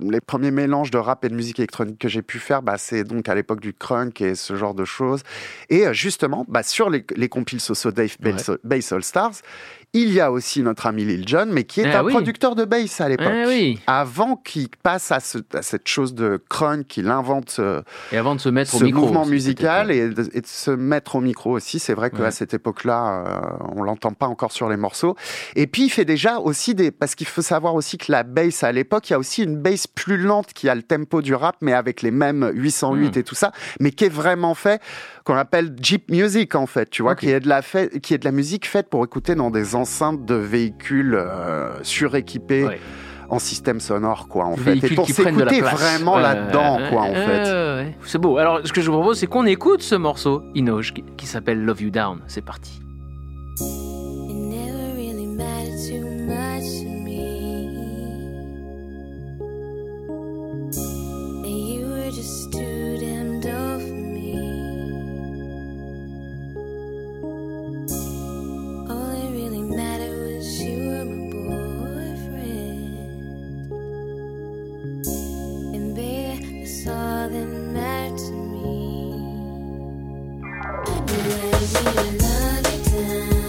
Les premiers mélanges de rap et de musique électronique que j'ai pu faire, bah, c'est donc à l'époque du crunk et ce genre de choses. Et euh, justement, bah, sur les, les compiles Soso Dave Bass All Stars, Il y a aussi notre ami Lil Jon, mais qui est Ah un oui. producteur de bass à l'époque. Ah oui. Avant qu'il passe à, ce- à cette chose de crunk, qu'il invente euh, Et avant de se mettre ce au micro. mouvement musical et de, et de se mettre au micro aussi. C'est vrai qu'à Ouais. cette époque-là, euh, on l'entend pas encore sur les morceaux. Et puis il fait déjà aussi des, parce qu'il faut savoir aussi que la bass à l'époque, il y a aussi une bass plus lente qui a le tempo du rap, mais avec les mêmes 808 Mm. et tout ça, mais qui est vraiment fait qu'on appelle Jeep Music en fait, tu vois, qui est de la fait, qui est de la musique faite pour écouter dans des enceintes de véhicules euh, suréquipés. Ouais. En système sonore, quoi, en fait. Et véhicules pour qui prennent de la s'écouter vraiment Ouais, là-dedans, quoi, en fait. ouais. C'est beau. Alors, ce que je vous propose, c'est qu'on écoute ce morceau, Inoge, qui, qui s'appelle Love You Down. C'est parti. It never really baby, that's all that mattered to me. You let me love you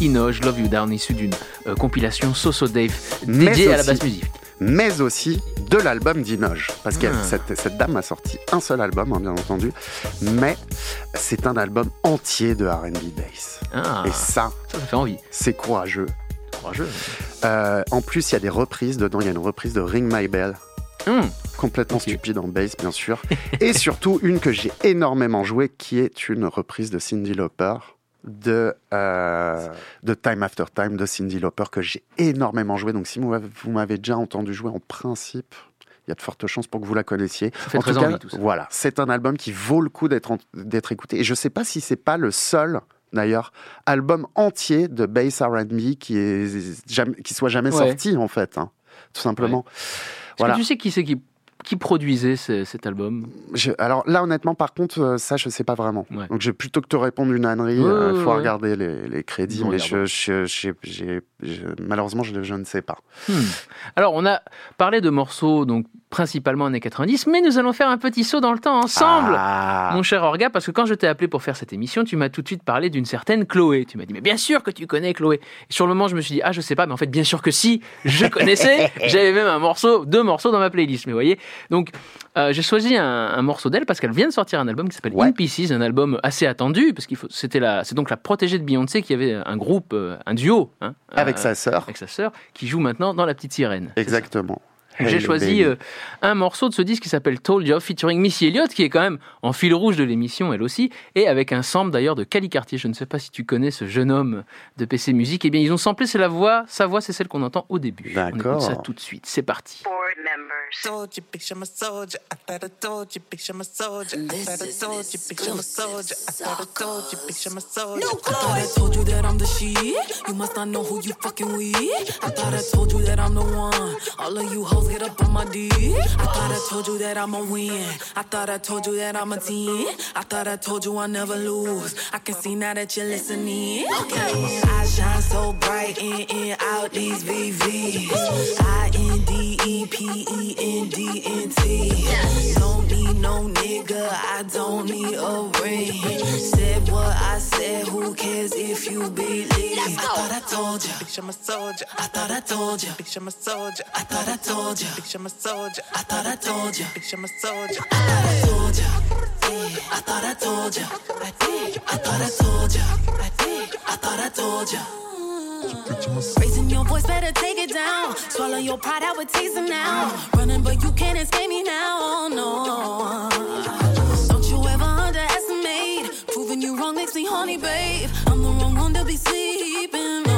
Inoge, Love You Down, issu d'une euh, compilation Soso Dave dédiée à la basse musique. mais aussi de l'album d'Inoge. Parce que Ah. cette, cette dame a sorti un seul album, hein, bien entendu, mais c'est un album entier de RB Bass. Ah, Et ça, ça, ça fait envie. c'est courageux. Courageux. Euh, en plus, il y a des reprises dedans. Il y a une reprise de Ring My Bell. Hum, Complètement stupide en bass, bien sûr. [LAUGHS] Et surtout, une que j'ai énormément jouée, qui est une reprise de Cindy Lauper. De, euh, de Time After Time de Cindy Lauper que j'ai énormément joué. Donc si vous m'avez- déjà entendu jouer en principe, il y a de fortes chances pour que vous la connaissiez. fait en très tout cas, envie, tout ça. voilà, c'est un album qui vaut le coup d'être écouté. Et je sais pas si c'est pas le seul d'ailleurs album entier de bass R&B qui est qui soit jamais Ouais. sorti en fait, hein, tout simplement. Est-ce Voilà. que tu sais qui c'est qui, qui produisait ce- cet album Je- alors là, honnêtement, par contre, euh, ça, je sais pas vraiment. Ouais. Donc, j'ai plutôt que te répondre une ânerie, il ouais, faut ouais. regarder les, les crédits, mais je, regardera. Je- malheureusement, je, je ne sais pas. Hmm. Alors, on a parlé de morceaux, donc principalement années 90, mais nous allons faire un petit saut dans le temps ensemble, Ah. mon cher Orga, parce que quand je t'ai appelé pour faire cette émission, tu m'as tout de suite parlé d'une certaine Chloé. Tu m'as dit, mais bien sûr que tu connais Chloé. Et sur le moment, je me suis dit, ah, je sais pas, mais en fait, bien sûr que si, je connaissais. [LAUGHS] J'avais même un morceau, deux morceaux dans ma playlist, mais vous voyez. Donc, euh, j'ai choisi un, un morceau d'elle parce qu'elle vient de sortir un album qui s'appelle Ouais. In Pieces, un album assez attendu, parce qu'il faut, c'était la, c'est donc la protégée de Beyoncé qui avait un groupe, euh, un duo, hein, Avec euh, sa sœur, avec sa sœur, qui joue maintenant dans La Petite Sirène. Exactement. J'ai choisi euh, un morceau de ce disque qui s'appelle Told You featuring Missy Elliott, qui est quand même en fil rouge de l'émission, elle aussi, et avec un sample d'ailleurs de Cali Cartier. Je ne sais pas si tu connais ce jeune homme de PC Music. Eh bien, ils ont samplé, c'est la voix, sa voix, c'est celle qu'on entend au début. On D'accord. écoute ça tout de suite. C'est parti. Told you, picture my soldier. I thought I told you, picture my soldier. I thought I told you, picture my soldier. I thought I told you, picture my soldier. I thought I told you that I'm the shit. You must not know who you fucking with. I thought I told you that I'm the one. All of you hoes get up on my dick. I thought I told you that I'm a win. I thought I told you that I'm a 10. I thought I told you I never lose. I can see now that you're listening. Okay. I shine so bright in and out these VVs. I N D E P E N D N T. Don't need no nigga. I don't need a ring. Said what I said. Who cares if you believe? I thought I told you. Picture my soldier. I thought I told you. Picture my soldier. I thought I told you. Picture my soldier. I thought I told you. Picture my soldier. I thought I told you. I thought I told you. I did. I thought I told you. I did. I thought I told you. Raising your voice, better take it down. Swallow your pride, I would taste it now. Running, but you can't escape me now. Oh, no. Don't you ever underestimate. Proving you wrong makes me horny, babe. I'm the wrong one to be sleeping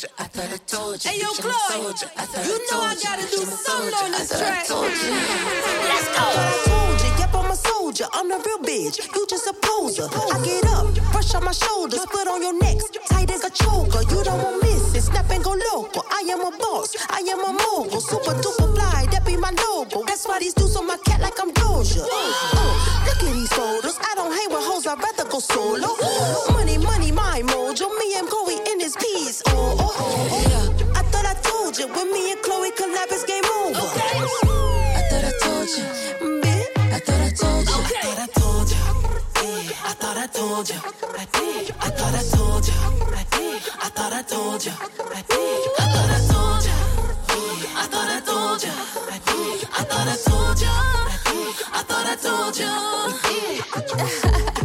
soldier. I thought I told you. Hey yo, picture my Chloe, soldier. I thought you I know I told you, gotta do picture my something soldier. on this I thought I track. told you. [LAUGHS] Let's I I'm the real bitch. You just a poser. I get up, brush on my shoulders, foot on your neck, tight as a choker. You don't want miss it, snap and go local. I am a boss, I am a mogul, super duper fly. That be my logo. That's why these dudes on my cat like I'm Doja. Uh, look at these photos. I don't hang with hoes. I'd rather go solo. Money, money, my mojo. Me and Chloe in this piece. Oh, oh, oh, yeah. I thought I told you when me and Chloe collab, it's game over. I thought I told you. Told you. I thought I told you. I thought I told you. I did. I thought I told you. I did. I thought I told you. I did. I thought I told you. I thought I told you. I did. I thought I told you. I did. I thought I told you.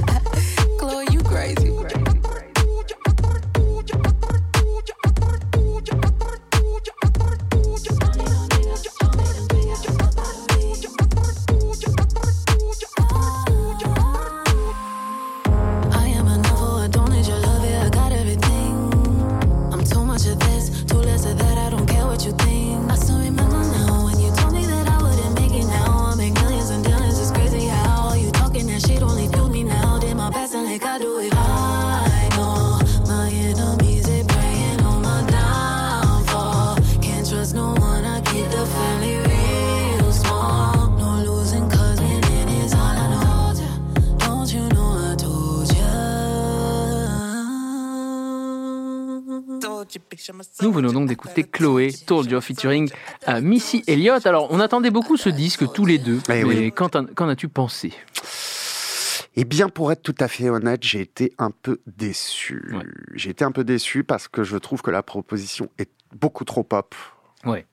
Nous venons donc d'écouter Chloé, Told You featuring euh, Missy Elliott. Alors, on attendait beaucoup ce disque tous les deux, Eh mais oui. qu'en as-tu pensé? Eh bien, pour être tout à fait honnête, j'ai été un peu déçu. Ouais. J'ai été un peu déçu parce que je trouve que la proposition est beaucoup trop pop. Ouais.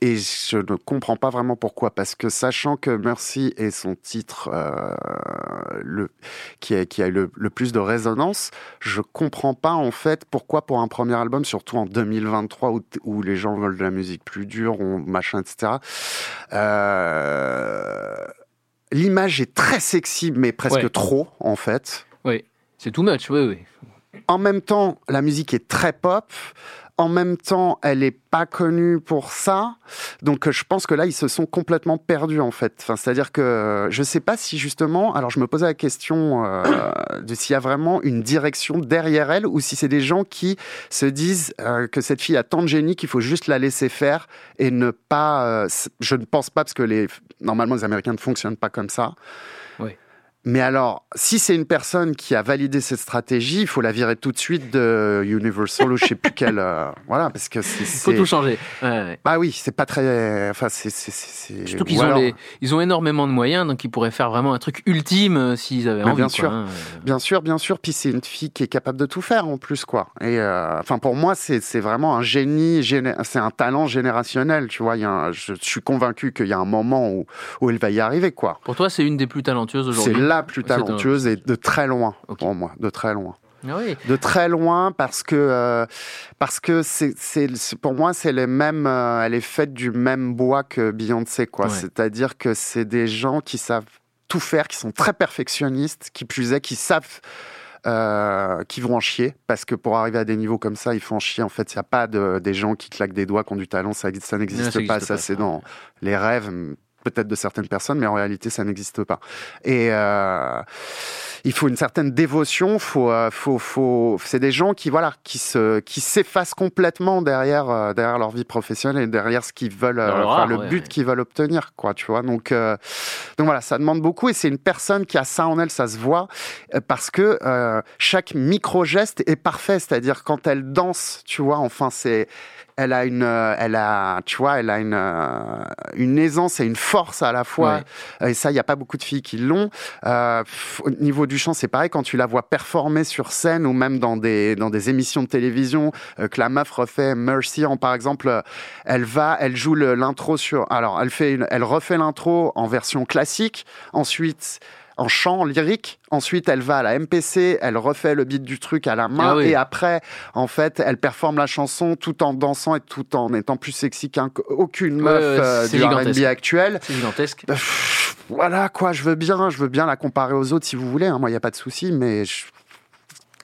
Et je ne comprends pas vraiment pourquoi, parce que sachant que Mercy est son titre euh, le, qui, a, qui a eu le, le plus de résonance, je comprends pas en fait pourquoi pour un premier album, surtout en 2023 où, où les gens veulent de la musique plus dure, on, machin, etc. Euh, L'image est très sexy, mais presque Ouais. trop en fait. Oui, c'est too much, oui, oui. En même temps, la musique est très pop. En même temps, elle est pas connue pour ça. Donc, euh, je pense que là, ils se sont complètement perdus, en fait. C'est-à-dire que euh, je sais pas si justement. Alors, je me posais la question euh, [COUGHS] de s'il y a vraiment une direction derrière elle ou si c'est des gens qui se disent que cette fille a tant de génie qu'il faut juste la laisser faire et ne pas. je ne pense pas parce que les normalement les Américains ne fonctionnent pas comme ça. Mais alors, si c'est une personne qui a validé cette stratégie, il faut la virer tout de suite de Universal ou je sais plus quelle. euh, [LAUGHS] voilà, parce que c'est. Il faut tout changer. Ouais, ouais. Bah oui, c'est pas très. Enfin, c'est. Surtout ou qu'ils ont, alors- les- ils ont énormément de moyens, donc ils pourraient faire vraiment un truc ultime euh, s'ils avaient Mais envie. bien quoi, sûr. hein. Bien sûr, bien sûr. Puis c'est une fille qui est capable de tout faire en plus, quoi. Et euh, enfin, pour moi, c'est vraiment un génie, géné- c'est un talent générationnel, tu vois. Il y a un- je, je suis convaincu qu'il y a un moment où, où elle va y arriver, quoi. Pour toi, c'est une des plus talentueuses C'est aujourd'hui. La plus talentueuse et de très loin, pour moi, de très loin. Ah oui. de très loin parce que euh, parce que c'est pour moi c'est les mêmes euh, elle est faite du même bois que Beyoncé quoi Ouais. c'est-à-dire que c'est des gens qui savent tout faire qui sont très perfectionnistes qui plus est qui savent euh, qui vont en chier parce que pour arriver à des niveaux comme ça, il faut en chier. En fait, il n'y a pas de, des gens qui claquent des doigts, qui ont du talent, ça, ça n'existe pas. Ça, c'est dans les rêves, peut-être de certaines personnes, mais en réalité, ça n'existe pas. Et euh, il faut une certaine dévotion. Faut, euh, faut, faut. C'est des gens qui, voilà, qui se, qui s'effacent complètement derrière, euh, derrière leur vie professionnelle et derrière ce qu'ils veulent, euh, enfin, le ouais, but ouais. qu'ils veulent obtenir, quoi. Tu vois. Donc, euh, donc voilà, ça demande beaucoup et c'est une personne qui a ça en elle, ça se voit parce que euh, chaque micro geste est parfait. C'est-à-dire quand elle danse, tu vois. Enfin, c'est elle a une, euh, elle a, tu vois, elle a une, euh, une aisance et une force à la fois. Et ça, il n'y a pas beaucoup de filles qui l'ont. Euh, au niveau du chant, c'est pareil. Quand tu la vois performer sur scène ou même dans des, dans des émissions de télévision, euh, que la meuf refait Mercy, en, par exemple, euh, elle va, elle joue l'intro sur. Alors, elle fait, une- elle refait l'intro en version classique. Ensuite. En chant lyrique, ensuite elle va à la MPC, elle refait le beat du truc à la main Ah oui. et après, en fait, elle performe la chanson tout en dansant et tout en étant plus sexy qu'aucune Ouais, meuf ouais, euh, du. R&B actuel. C'est gigantesque. Pff, Voilà quoi, je veux bien, je veux bien la comparer aux autres si vous voulez. hein, moi, il y a pas de souci, mais je-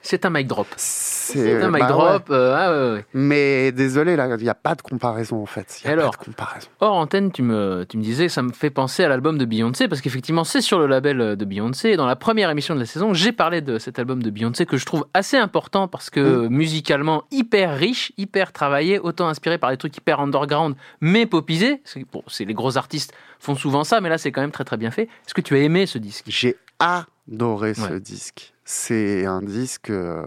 C'est un mic drop. c'est un mic bah drop. ouais. euh, ah ouais. Mais désolé, là, il n'y a pas de comparaison en fait. Il y a Alors pas de comparaison. Hors antenne, tu me, tu me disais, ça me fait penser à l'album de Beyoncé, parce qu'effectivement, c'est sur le label euh, de Beyoncé. Et dans la première émission de la saison, j'ai parlé de cet album de Beyoncé que je trouve assez important parce que musicalement hyper riche, hyper travaillé, autant inspiré par des trucs hyper underground, mais popisés. C'est bon, les gros artistes font souvent ça, mais là, c'est quand même très très bien fait. Est-ce que tu as aimé ce disque? J'ai adoré ce disque. C'est un disque. euh,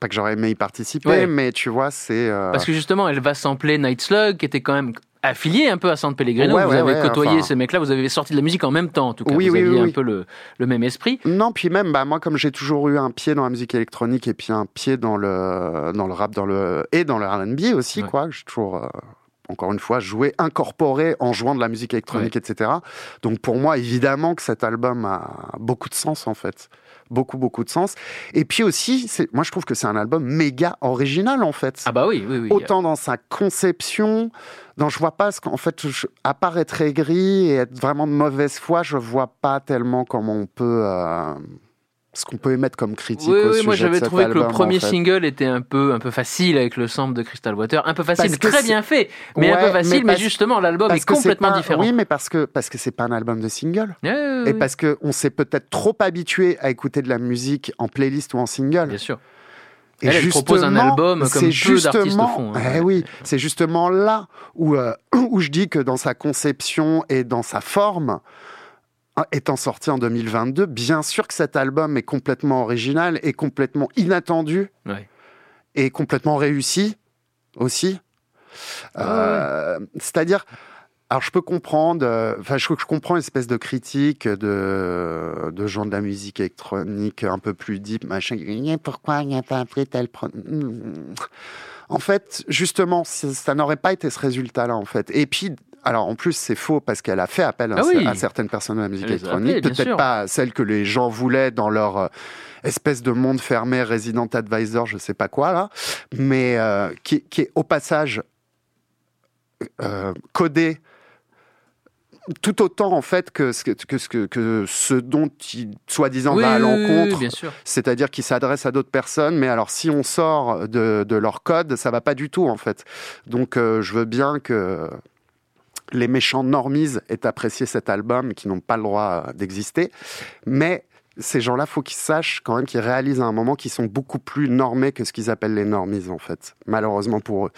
Pas que j'aurais aimé y participer, Ouais. mais tu vois, c'est. euh, Parce que justement, elle va sampler Night Slug, qui était quand même affilié un peu à San Pellegrino. Ouais, vous ouais, avez côtoyé enfin- ces mecs-là, vous avez sorti de la musique en même temps, en tout cas. Oui, vous oui, aviez oui, un peu le, le même esprit. Non, puis même, bah, moi, comme j'ai toujours eu un pied dans la musique électronique et puis un pied dans le, dans le rap dans le, et dans le RB aussi, quoi. J'ai toujours, euh, encore une fois, joué, incorporé en jouant de la musique électronique, etc. Donc pour moi, évidemment que cet album a beaucoup de sens, en fait. Beaucoup, beaucoup de sens. Et puis aussi, moi, je trouve que c'est un album méga original, en fait. Ah bah oui, oui, oui. Autant dans sa conception, dans je vois pas ce qu'en fait, je- à part être aigri et être vraiment de mauvaise foi, je vois pas tellement comment on peut, euh, ce qu'on peut émettre comme critique Oui, au oui, sujet moi j'avais trouvé que le premier en fait. single était un peu, un peu facile avec le sample de Crystal Water. Un peu facile, que très bien fait, mais un peu facile. Mais, justement, l'album est que complètement pas- différent. Oui, mais parce que parce que c'est pas un album de single. Et parce qu'on s'est peut-être trop habitué à écouter de la musique en playlist ou en single. Bien sûr. Et Elle, elle propose un album comme peu d'artistes justement- font, hein. Eh oui, c'est justement là où, euh, [CLEARS THROAT] où je dis que dans sa conception et dans sa forme, étant sorti en 2022, bien sûr que cet album est complètement original et complètement inattendu Ouais. et complètement réussi aussi. Euh, C'est-à-dire, alors je peux comprendre, euh, enfin je, je comprends une espèce de critique de, de gens de la musique électronique un peu plus deep, machin. Pourquoi il n'y a pas pris tel Hmm. En fait, justement, ça, ça n'aurait pas été ce résultat-là, en fait. Et puis, alors en plus, c'est faux parce qu'elle a fait appel à, Ah oui. à certaines personnes de la musique électronique, peut-être pas celles que les gens voulaient dans leur euh, espèce de monde fermé, Resident Advisor, je sais pas quoi là, mais euh, qui, qui est au passage euh, codé tout autant en fait que ce que, que, ce que, que ce dont il soi-disant Oui, va à oui, oui, oui, l'encontre sûr. c'est-à-dire qu'ils s'adressent à d'autres personnes, mais alors si on sort de, de leur code, ça va pas du tout en fait. Donc euh, je veux bien que les méchants normies aient apprécié cet album, qui n'ont pas le droit d'exister, mais ces gens-là, faut qu'ils sachent quand même qu'ils réalisent à un moment qu'ils sont beaucoup plus normés que ce qu'ils appellent les normies en fait, malheureusement pour eux.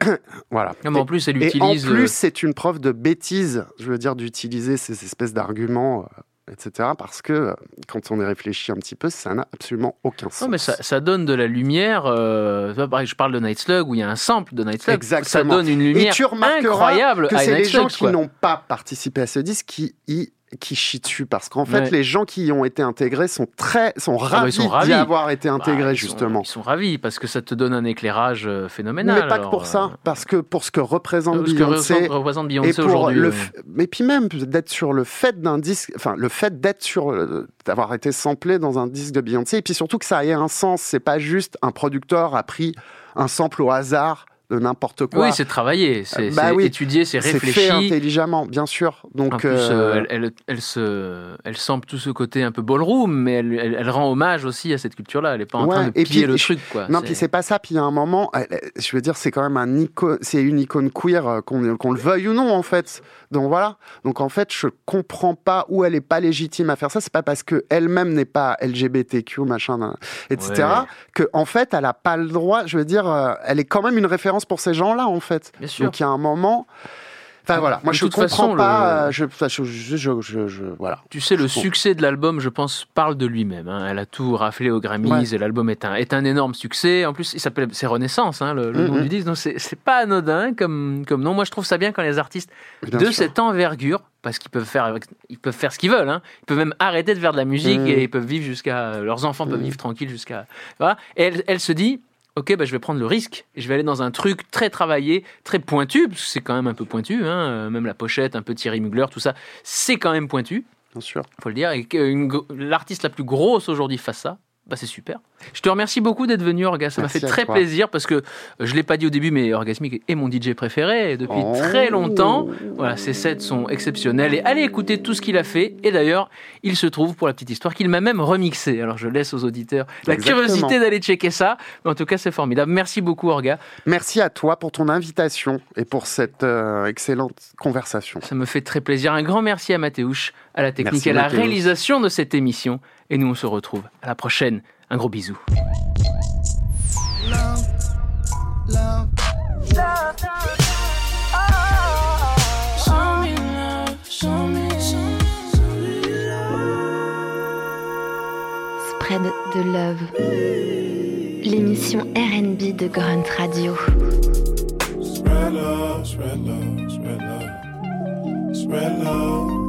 [COUGHS] voilà. Non, mais en plus, elle Et en euh, plus, c'est une preuve de bêtise, je veux dire, d'utiliser ces espèces d'arguments, euh, etc. Parce que euh, quand on y réfléchit un petit peu, ça n'a absolument aucun sens. Non, mais ça, ça donne de la lumière. Euh, pareil, je parle de Night Slug où il y a un sample de Night Slug. Ça Exactement. donne une lumière Et tu incroyable que c'est les gens qui n'ont pas participé à ce disque qui y qui chient dessus parce qu'en fait Ouais. les gens qui y ont été intégrés sont très sont Ah bah, ravis, ravis. d'y avoir été Bah, intégrés sont- justement. Ils sont ravis parce que ça te donne un éclairage euh, phénoménal. Mais pas que pour euh, ça, parce que pour ce que représente que Beyoncé, représente Beyoncé et pour aujourd'hui, le, ouais. f- mais puis même d'être sur le fait d'un disque, enfin le fait d'être sur, euh, d'avoir été samplé dans un disque de Beyoncé, et puis surtout que ça ait un sens, c'est pas juste un producteur a pris un sample au hasard de n'importe quoi. Oui, c'est travaillé, c'est Euh, bah c'est oui. étudié, c'est C'est réfléchi. fait intelligemment, bien sûr. Donc en plus, euh, euh, elle, elle, elle se, elle semble tout ce côté un peu ballroom, mais elle, elle, elle rend hommage aussi à cette culture-là. Elle n'est pas en train de piller puis, le je- truc, quoi. Non, C'est- puis c'est pas ça. Puis il y a un moment, je veux dire, c'est quand même un icône, c'est une icône queer, qu'on le veuille ou non, en fait. Donc voilà. Donc en fait, je comprends pas où elle est pas légitime à faire ça. C'est pas parce que elle-même n'est pas LGBTQ, machin, etc. Ouais. Que en fait, elle a pas le droit. Je veux dire, elle est quand même une référence pour ces gens-là, en fait. Bien sûr. Donc il y a un moment. Enfin voilà, moi De je toute comprends façon, pas. le- euh, Je, voilà. Tu sais, le succès de l'album, je pense, parle de lui-même. hein. Elle a tout raflé aux Grammys Ouais. et l'album est un, est un énorme succès. En plus, il s'appelle c'est Renaissance, hein, le, le nom Mhm. du disque. Donc, c'est pas anodin comme, comme nom. Moi, je trouve ça bien quand les artistes Bien de sûr. cette envergure, parce qu'ils peuvent faire, avec- ils peuvent faire ce qu'ils veulent. hein. Ils peuvent même arrêter de faire de la musique Mhm. et ils peuvent vivre jusqu'à. Leurs enfants peuvent Mhm. vivre tranquilles jusqu'à. Voilà. Et elle, elle se dit. Ok, bah, je vais prendre le risque je vais aller dans un truc très travaillé, très pointu, parce que c'est quand même un peu pointu, hein, euh, même la pochette, un peu Thierry Mugler, tout ça, c'est quand même pointu Bien sûr. faut le dire, et l'artiste la plus grosse aujourd'hui fasse ça, bah c'est super. Je te remercie beaucoup d'être venu, Orga. Ça m'a fait très toi. plaisir parce que euh, je l'ai pas dit au début, mais Orgasmic est mon DJ préféré depuis Oh. très longtemps. Voilà, ses sets sont exceptionnels et allez écouter tout ce qu'il a fait. Et d'ailleurs, il se trouve pour la petite histoire qu'il m'a même remixé. Alors je laisse aux auditeurs la Exactement. curiosité d'aller checker ça. Mais en tout cas, c'est formidable. Merci beaucoup, Orga. Merci à toi pour ton invitation et pour cette euh, excellente conversation. Ça me fait très plaisir. Un grand merci à Mathéouche, à la technique Merci, et à la Mathéouche. réalisation de cette émission. Et nous, on se retrouve à la prochaine. Un gros bisou. Love, Spread de Love. L'émission RB de Grunt Radio. Spread love, spread love, spread love, spread love.